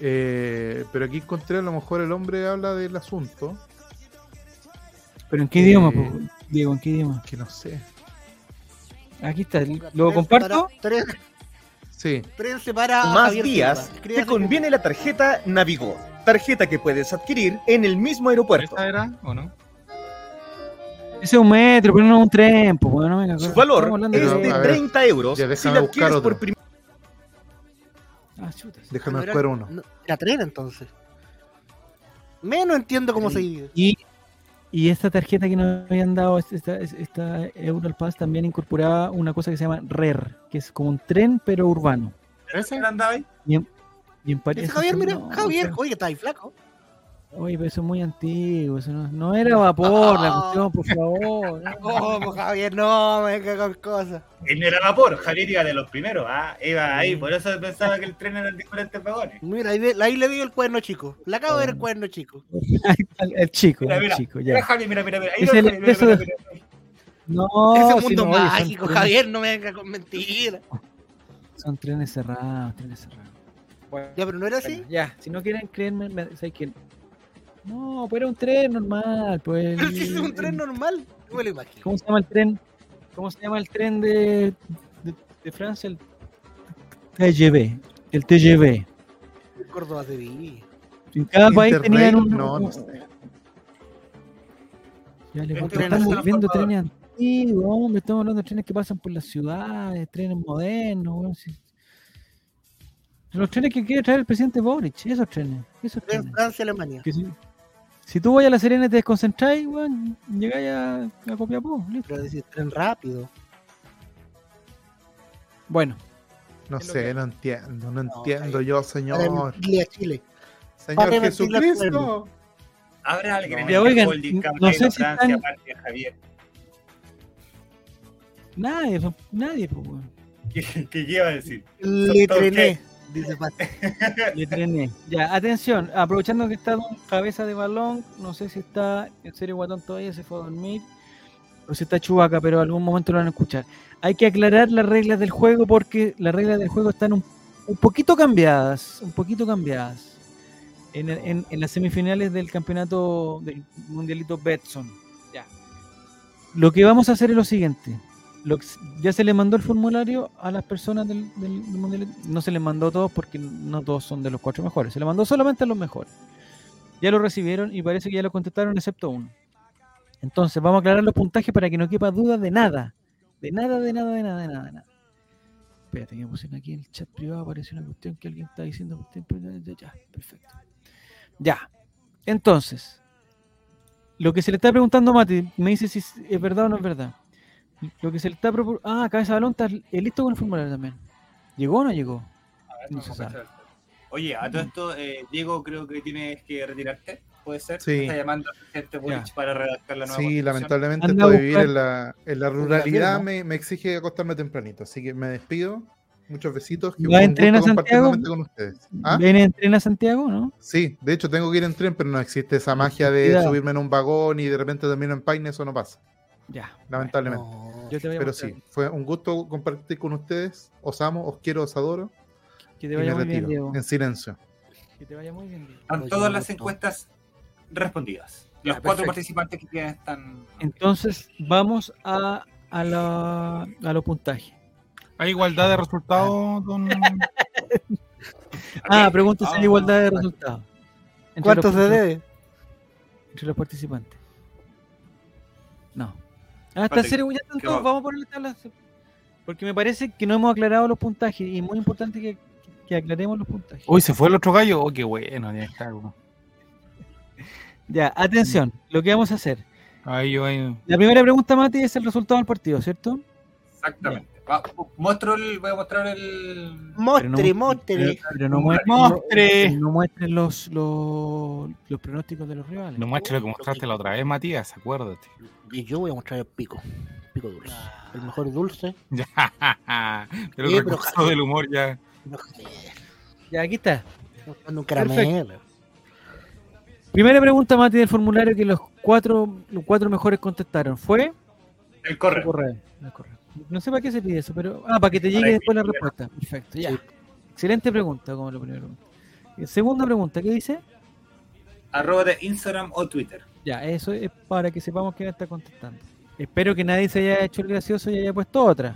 Eh, pero aquí encontré a lo mejor el hombre habla del asunto. ¿Pero en qué Eh, idioma, po? Diego? ¿En qué idioma? Que no sé. Aquí está, ¿lo comparto? Tren, Sí. Más Javier días, Silva. te conviene la tarjeta Navigor. tarjeta que puedes adquirir en el mismo aeropuerto. ¿Esa era o no? Ese es un metro, pero no es un tren, pues, bueno, venga, Su valor es de ver, 30 euros ya si la adquieres otro. por primera Ah, chuta. Déjame buscar uno. no, era tren entonces. Menos entiendo cómo se divide. Y, y esta tarjeta que nos habían dado, esta, esta, Europass también incorporaba una cosa que se llama RER, que es como un tren pero urbano. ¿Ese? ¿Quién andaba ahí? Y en, y en París. Javier, mira, no, Javier, pero- oye, está ahí flaco. Oye, pero eso es muy antiguo, eso no, no era vapor la Ah. cuestión, por favor. no. ¿Cómo, Javier? No, me venga con cosas. Él no era vapor, Javier iba de los primeros, ah, iba ahí, por eso pensaba que el tren era en diferentes vagones. Mira, ahí, le vi el cuerno chico. Le acabo de ver el cuerno chico. el, el chico, Mira, el mira, chico, Mira, ya. Javier, mira, mira, mira. Ahí Es lo- el mira, mira, exceso mira, de- mira. No, Ese si mundo no, oye, son mágico, Javier, no me venga con mentiras. Son trenes cerrados, trenes cerrados. Bueno, Ya, pero no era así. bueno, ya, si no quieren creerme, me- ¿sabes qué? No, pues era un tren normal, pues. Pero si es un el- tren normal. No me lo imagino. ¿Cómo se llama el tren? ¿Cómo se llama el tren de, de, de Francia? El TGV. El TGV. Córdoba de Sevilla. En cada país tenían un. no, no sé. Ya les Este estamos viendo trenes antiguos, hombre, estamos hablando de trenes que pasan por las ciudades, trenes modernos. Los trenes que quiere traer el presidente Boric, esos trenes, esos Tren trenes. Francia-Alemania. Que si, tú vas a la Serena y te desconcentráis, weón, llegáis a, a Copiapó, listo. Pero decir tren rápido. Bueno, No sé, que- no entiendo, no No, entiendo yo, señor. a Chile. Señor Jesucristo. Habrá alguien en el oigan, holding no sé si Francia, están- aparte de Javier, nadie, nadie, pues, weón. ¿qué, qué iba a decir? Le ¿Todo trené. Ya, atención, aprovechando que está cabeza de balón, no sé si está en serio Guatón todavía, se fue a dormir, o si está Chubaca, pero algún momento lo van a escuchar. Hay que aclarar las reglas del juego porque las reglas del juego están un, poquito cambiadas, un poquito cambiadas. En, en- en las semifinales del campeonato del mundialito Betson. Ya. Lo que vamos a hacer es lo siguiente. Ya se le mandó el formulario a las personas del, del, mundialito. No se les mandó a todos porque no todos son de los cuatro mejores. Se le mandó solamente a los mejores. Ya lo recibieron y parece que ya lo contestaron excepto uno. Entonces, vamos a aclarar los puntajes para que no quepa duda de nada. De nada, de nada, de nada, de nada, de nada. Espérate, que pusieron aquí en el chat privado, apareció una cuestión que alguien está diciendo. ya, perfecto. Ya. Entonces, lo que se le está preguntando a Mati, me dice si es verdad o no es verdad. Lo que se le está proponiendo. Ah, Cabeza de Balón está listo con el formulario también. ¿Llegó o no llegó? No se sabe. Oye, a todo esto, eh, Diego, creo que tienes que retirarte. ¿Puede ser? Sí. Está llamando Boric Ya. para redactar la nueva Sí, lamentablemente Anda a esto de vivir en la, en la ruralidad me, me exige acostarme tempranito, así que me despido. Muchos besitos. Que ¿Va fue a entrenar Santiago? nuevamente con ustedes. ¿Ah? ¿Viene a entrenar a Santiago, no? Sí, de hecho tengo que ir en tren, pero no existe esa magia de Cuidado. subirme en un vagón y de repente termino en Paine, eso no pasa, Ya. lamentablemente. No. Yo te voy a Pero mostrar. sí, fue un gusto compartir con ustedes. Os amo, os quiero, os adoro. Que te vaya muy bien, retiro Diego. en silencio. Que te vaya muy bien, Diego. Están todas las encuestas respondidas. Los Ya, cuatro perfecto. participantes que quedan están. Entonces, vamos a, a, la, a los puntajes. ¿Hay igualdad de resultados, don? Ah, pregunta si hay Ah, igualdad de resultados. Entre ¿Cuánto los- se debe? Entre los participantes. Ah, está Espérate, serio, ya están ¿qué todos. va? Vamos a ponerle tablas. Porque me parece que no hemos aclarado los puntajes y es muy importante que, que aclaremos los puntajes. Uy, ¿se fue el otro gallo? Oh, qué bueno, ya está. Ya, atención, lo que vamos a hacer. Ahí yo ahí. La primera pregunta, Mati, es el resultado del partido, ¿cierto? Exactamente. Va, muestro el, voy a mostrar el. Mostre, mostre. Pero, no muestres Mostre. no muestres los, los, los pronósticos de los rivales. No muestres lo que mostraste la otra vez, Matías, acuérdate. Y yo voy a mostrar el pico. Pico dulce. El mejor dulce. Ya. Pero el pero recurso del humor ya. Ya, aquí está. un caramelo. Primera pregunta, Mati, del formulario que los cuatro, los cuatro mejores contestaron. ¿Fue? El correo. Correo. el correo. No sé para qué se pide eso, pero. Ah, para que te llegue después la respuesta. Perfecto, ya. Sí. Excelente pregunta, como la primera pregunta. Eh, Segunda pregunta, ¿qué dice? Arroba de Instagram o Twitter. Ya, eso es para que sepamos quién está contestando. Espero que nadie se haya hecho el gracioso y haya puesto otra.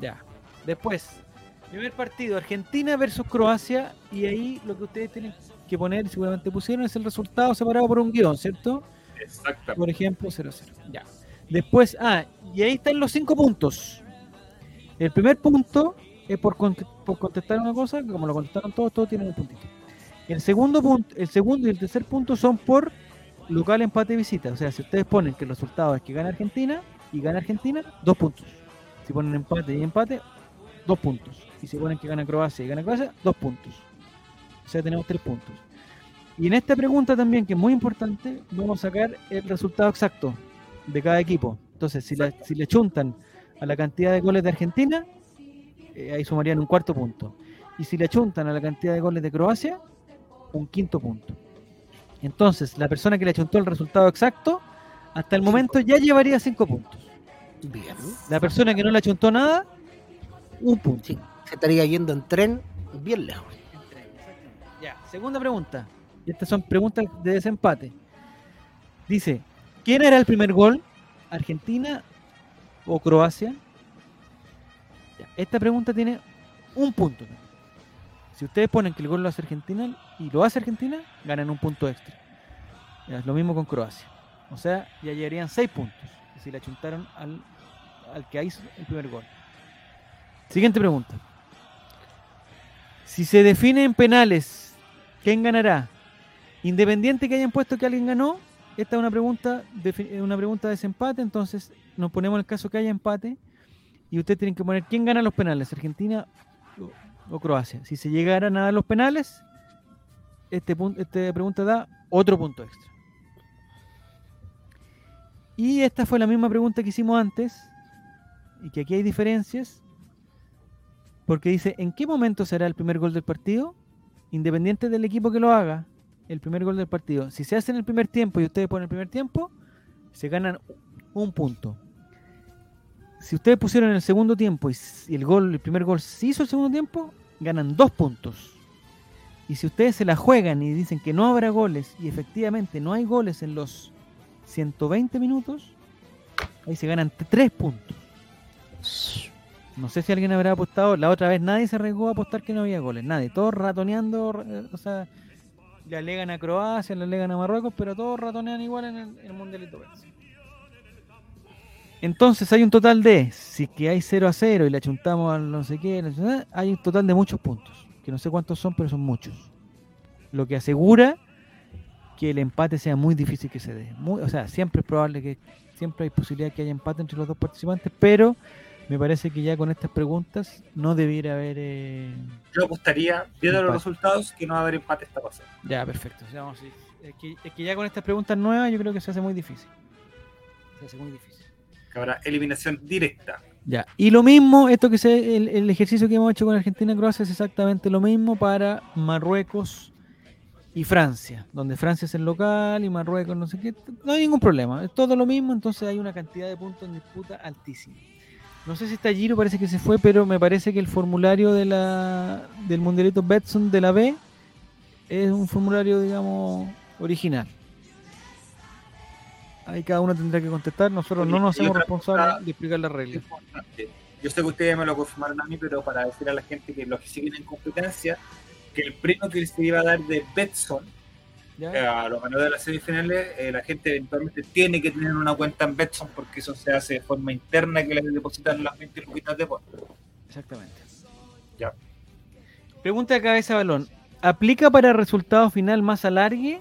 Ya. Después, Primer partido, Argentina versus Croacia, y ahí lo que ustedes tienen que poner, seguramente pusieron, es el resultado separado por un guion, ¿cierto? Exactamente. Por ejemplo, 0-0. Ya. Después, ah, y ahí están los cinco puntos. El primer punto es por, cont- por contestar una cosa, que como lo contestaron todos, todos tienen un puntito. El segundo punto, el segundo y el tercer punto son por local empate visita. O sea, si ustedes ponen que el resultado es que gana Argentina y gana Argentina, dos puntos. Si ponen empate y empate, dos puntos. Y si ponen que gana Croacia y gana Croacia, dos puntos. O sea, tenemos tres puntos. Y en esta pregunta también, que es muy importante, vamos a sacar el resultado exacto de cada equipo. Entonces, si, la- si le chuntan a la cantidad de goles de Argentina, eh, ahí sumarían un cuarto punto. Y si le chuntan a la cantidad de goles de Croacia, un quinto punto. Entonces, la persona que le chuntó el resultado exacto, hasta el momento ya llevaría cinco puntos. Bien. La persona que no le chuntó nada, un punto. Sí, se estaría yendo en tren bien lejos. Ya, segunda pregunta. Y estas son preguntas de desempate. Dice, ¿quién era el primer gol? ¿Argentina o Croacia? Esta pregunta tiene un punto. Si ustedes ponen que el gol lo hace Argentina y lo hace Argentina, ganan un punto extra. Es lo mismo con Croacia. O sea, ya llegarían seis puntos. Si le achuntaron al, al que hizo el primer gol. Siguiente pregunta. Si se define en penales, ¿quién ganará? Independiente que hayan puesto que alguien ganó, esta es una pregunta, defi- una pregunta de desempate, entonces nos ponemos en el caso que haya empate y ustedes tienen que poner quién gana los penales, Argentina o, Croacia. Si se llegaran a los penales, este esta pregunta da otro punto extra. Y esta fue la misma pregunta que hicimos antes, y que aquí hay diferencias, porque dice, ¿en qué momento será el primer gol del partido? Independiente del equipo que lo haga, el primer gol del partido. Si se hace en el primer tiempo y ustedes ponen el primer tiempo, se ganan un punto. Si ustedes pusieron en el segundo tiempo y el gol, el primer gol se hizo el segundo tiempo, ganan dos puntos. Y si ustedes se la juegan y dicen que no habrá goles y efectivamente no hay goles en los 120 minutos, ahí se ganan tres puntos. No sé si alguien habrá apostado. La otra vez nadie se arriesgó a apostar que no había goles. Nadie. Todos ratoneando. eh, O sea, le alegan a Croacia, le alegan a Marruecos, pero todos ratonean igual en el, en Mundialito. Entonces hay un total de, si que hay 0 a 0 y le achuntamos al no sé qué, hay un total de muchos puntos. Que no sé cuántos son, pero son muchos. Lo que asegura que el empate sea muy difícil que se dé. Muy- o sea, siempre es probable que, siempre hay posibilidad que haya empate entre los dos participantes, pero me parece que ya con estas preguntas no debiera haber... eh, Yo apostaría, viendo los resultados, que no va a haber empate esta pasada. Ya, perfecto. Ya vamos es, que, es que ya con estas preguntas nuevas yo creo que se hace muy difícil. Se hace muy difícil. Que habrá eliminación directa. Ya. Y lo mismo, esto que se, el, el ejercicio que hemos hecho con Argentina y Croacia es exactamente lo mismo para Marruecos y Francia, donde Francia es el local y Marruecos no sé qué. No hay ningún problema. Es todo lo mismo, entonces hay una cantidad de puntos en disputa altísima. No sé si está Giro, parece que se fue, pero me parece que el formulario de la, del Mundialito Betson de la B es un formulario, digamos, original. Ahí cada uno tendrá que contestar. Nosotros no nos hacemos responsables de explicar las reglas. Yo sé que ustedes me lo confirmaron a mí, pero para decir a la gente que los que siguen en competencia, que el premio que se iba a dar de Betson a los ganadores de las semifinales, eh, la gente eventualmente tiene que tener una cuenta en Betson porque eso se hace de forma interna que les depositan las 20 luquitas de por. Exactamente. Ya. Pregunta de cabeza balón. ¿Aplica para resultado final más alargue?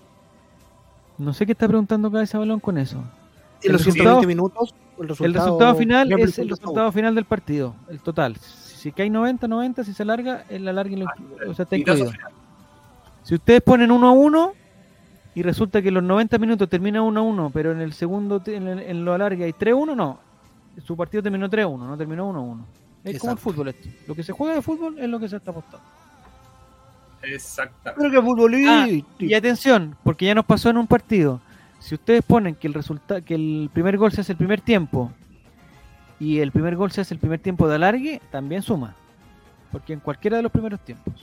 No sé qué está preguntando cabeza balón con eso. En El los resultado- 120 minutos, el resultado, El resultado final es el resultado. final del partido, el total. Si que hay 90, 90, si se alarga, el alargue lo inclu- o sea, está incluido. Si ustedes ponen 1 a 1 y resulta que en los 90 minutos termina 1 a 1, pero en el segundo, en, el- en lo alargue hay 3 a 1, no. Su partido terminó 3 a 1, no terminó 1 a 1. Es como el Exacto. fútbol esto. Lo que se juega de fútbol es lo que se está apostando. Exactamente. Pero que futbolista. Ah, y atención, porque ya nos pasó en un partido. Si ustedes ponen que el resultado, que el primer gol se hace el primer tiempo y el primer gol se hace el primer tiempo de alargue, también suma. Porque en cualquiera de los primeros tiempos.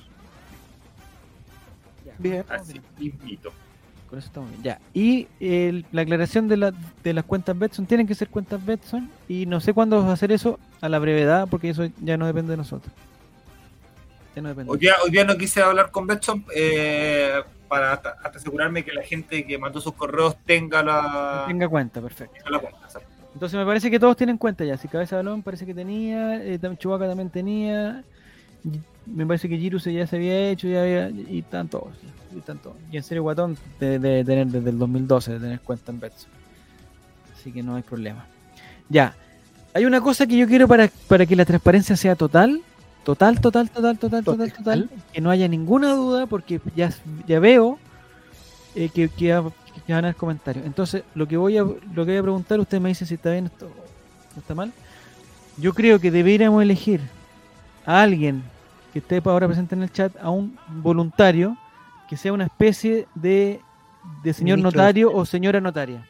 Bien. Así invito. Con eso estamos bien. Ya. Y el- la aclaración de, la- de las cuentas Betson tienen que ser cuentas Betson. Y no sé cuándo va a hacer eso a la brevedad, porque eso ya no depende de nosotros. Ya no depende. Hoy día, hoy día no quise hablar con Betson eh, para hasta, hasta asegurarme que la gente que mandó sus correos tenga la, Tenga cuenta, perfecto. tenga la cuenta. exacto. Entonces me parece que todos tienen cuenta ya. Si Cabeza de Balón parece que tenía, eh, Chewbacca también tenía. Me parece que Jiru se- ya se había hecho ya había, y están todos. Y, todos. y en serio, Guatón de, de tener desde el 2012 de tener cuenta en Betson. Así que no hay problema. Ya. Hay una cosa que yo quiero para, para que la transparencia sea total. Total, total, total, total, total, total. Que no haya ninguna duda porque ya, ya veo eh, que, que, va- que van a haber comentarios. Entonces, lo que voy a lo que voy a preguntar, usted me dice si está bien esto o está mal. Yo creo que deberíamos elegir a alguien que esté ahora presente en el chat, a un voluntario que sea una especie de, de señor Ministro de notario o señora notaria.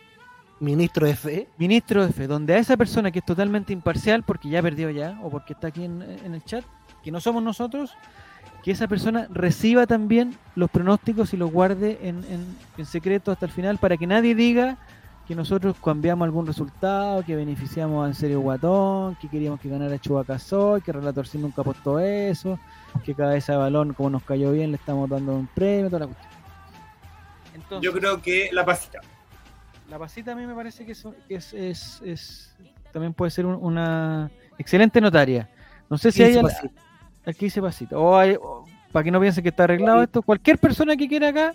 Ministro de Fe. Ministro de Fe, donde a esa persona que es totalmente imparcial, porque ya perdió ya, o porque está aquí en, en el chat, que no somos nosotros, que esa persona reciba también los pronósticos y los guarde en, en- en secreto hasta el final, para que nadie diga que nosotros cambiamos algún resultado, que beneficiamos a En Serio Guatón, que queríamos que ganara Chubaca Soy, que Relator Sin nunca apostó eso, que cabeza de balón, como nos cayó bien, le estamos dando un premio, toda la cuestión. Entonces, Yo creo que la pasita. la pasita a mí me parece que, es, es- es- también puede ser un- una excelente notaria. No sé si Sí, hay sí, aquí dice pasita. O, hay- o para que no piensen que está arreglado esto, cualquier persona que quiera acá,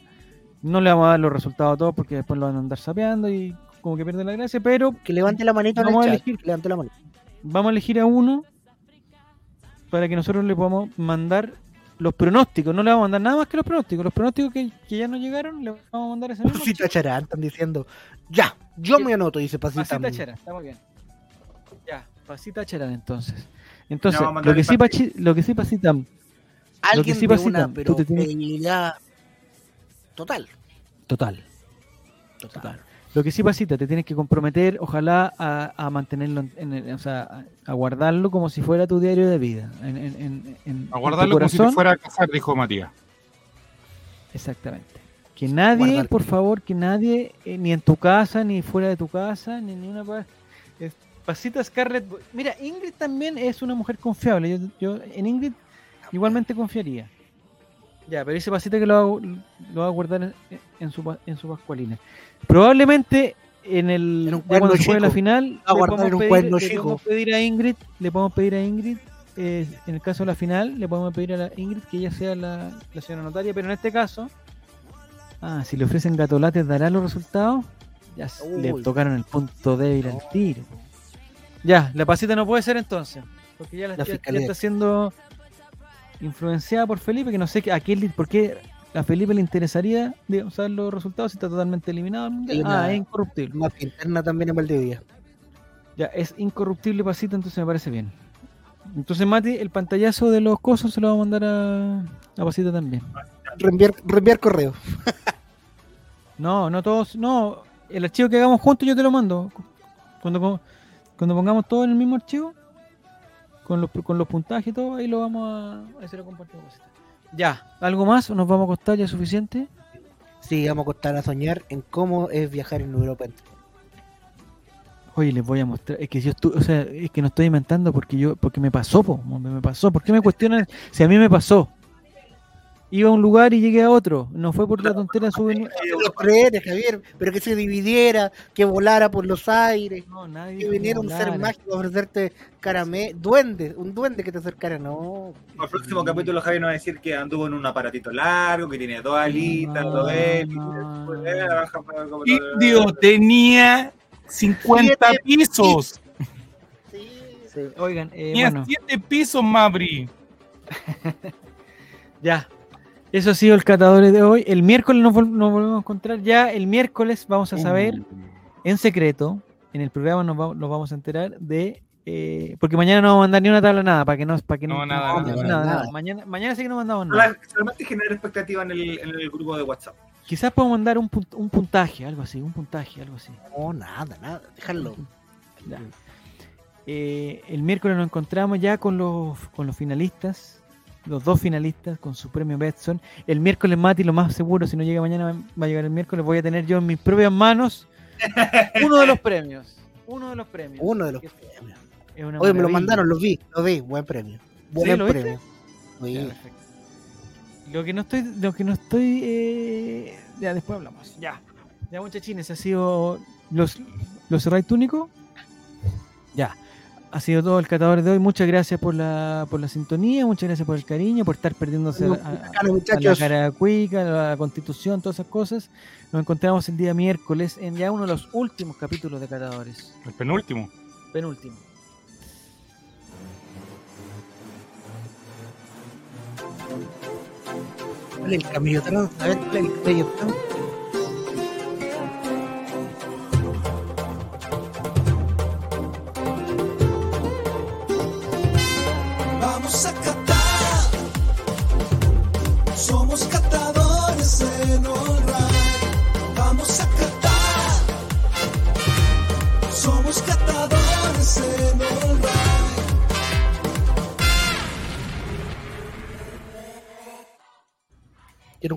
no le vamos a dar los resultados a todos porque después lo van a andar sapeando y como que pierden la gracia, pero Que levante la manito en el Vamos a chat. elegir. que Levante la manito. vamos a elegir a uno para que nosotros le podamos mandar los pronósticos. No le vamos a mandar nada más que los pronósticos. Los pronósticos que, que ya no llegaron, le vamos a mandar ese mismo. Pasita Charán, están diciendo. Ya, yo me anoto, dice Pasita. Pasita Charán, está muy bien. Ya, Pasita Charán entonces. Entonces, vamos lo que, sí, lo que sí, Pasita, Alguien sí, de Pasita, una tú pero te tienes- total. total. Total. Lo que sí, Pasita, te tienes que comprometer, ojalá, a, a mantenerlo, en, el- o sea, a, guardarlo como si fuera tu diario de vida. En, en, en- A en guardarlo como si te fuera a casar, dijo Matías. Exactamente. Que nadie, por favor, que nadie, eh, ni en tu casa, ni fuera de tu casa, ni en una Pasita Scarlett. Mira, Ingrid también es una mujer confiable. Yo, yo en Ingrid igualmente confiaría. Ya, pero dice Pasita que lo va, lo va a guardar en, en su, en su Pascualina. Probablemente en el En cuando juegue la final a le podemos pedir- le chico. podemos pedir a Ingrid, le podemos pedir a Ingrid eh, en el caso de la final, le podemos pedir a la Ingrid que ella sea la, la señora notaria, pero en este caso, ah, si le ofrecen gatolates, ¿dará los resultados? Ya s- le Uy. tocaron el punto débil al tiro. Ya, la pasita no puede ser entonces, porque ya, la, La ya- ya está siendo influenciada por Felipe, que no sé qué- a le- por qué a Felipe le interesaría digamos, saber los resultados si está totalmente eliminado. Hay Ah, una- es incorruptible. Más interna también en Valdivia. Ya, es incorruptible pasita, entonces me parece bien. Entonces, Mati, el pantallazo de los cosos se lo va a mandar a, a Pasita también. Reenviar, reenviar correo. No, no todos, no. El archivo que hagamos juntos yo te lo mando. Cuando, cuando pongamos todo en el mismo archivo, con los, con los puntajes y todo, ahí lo vamos a, ahí se lo compartimos. a Pasita. Ya, ¿algo más o nos vamos a costar ya suficiente? Sí, vamos a costar a soñar en cómo es viajar en Europa. Oye, les voy a mostrar, es que yo estu- o sea, es que no estoy inventando porque yo, porque me pasó, po, me pasó. ¿Por qué me cuestionan si a mí me pasó? Iba a un lugar y llegué a otro, no fue por la tontera de subir. Los creeres, Javier, pero que se dividiera, que volara por los aires, No, nadie que viniera un ser mágico a ofrecerte caramelo, duende, un duende que te acercara, no. El próximo capítulo Javi nos va a decir que anduvo en un aparatito largo, que tiene dos alitas, No, dos no. como- Indio tenía 50 Siete pisos. Sí, Oigan, eh, Tenía bueno, 7 pisos, Mabri. ya. Eso ha sido el catador de hoy. El miércoles nos, vol- nos volvemos a encontrar. Ya el miércoles vamos a saber en secreto, en el programa nos, va- nos vamos a enterar de. eh, porque mañana no vamos a mandar ni una tabla, nada, para que no. Para que No, nada, nada, nada, nada. Mañana, mañana sí que no mandamos nada. Sola- Solamente genera expectativa en el, en el grupo de WhatsApp. Quizás podemos mandar un, punt- un puntaje, algo así, un puntaje, algo así. no, nada, nada, déjalo. Eh, el miércoles nos encontramos ya con los, con los finalistas, los dos finalistas con su premio Betson. El miércoles, Mati, lo más seguro, si no llega mañana, va a llegar el miércoles, voy a tener yo en mis propias manos uno de los premios. Uno de los premios. Uno de los premios. Oye, me lo mandaron, lo vi, lo vi, buen premio. Buen ¿lo viste? premio. Sí. Lo que no estoy, lo que no estoy, eh, ya después hablamos. Ya, ya muchachines, ha sido los, los cerráis túnico. Ya, ha sido todo el catador de hoy. Muchas gracias por la, por la sintonía, muchas gracias por el cariño, por estar perdiéndose a, a- la muchachos. caracuica, a la constitución, todas esas cosas. Nos encontramos el día miércoles en ya uno de los últimos capítulos de catadores, El penúltimo. penúltimo. ¿Cuál es el trans? A ver, ¿cuál es el trans?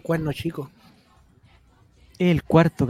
Cuerno chico. El cuarto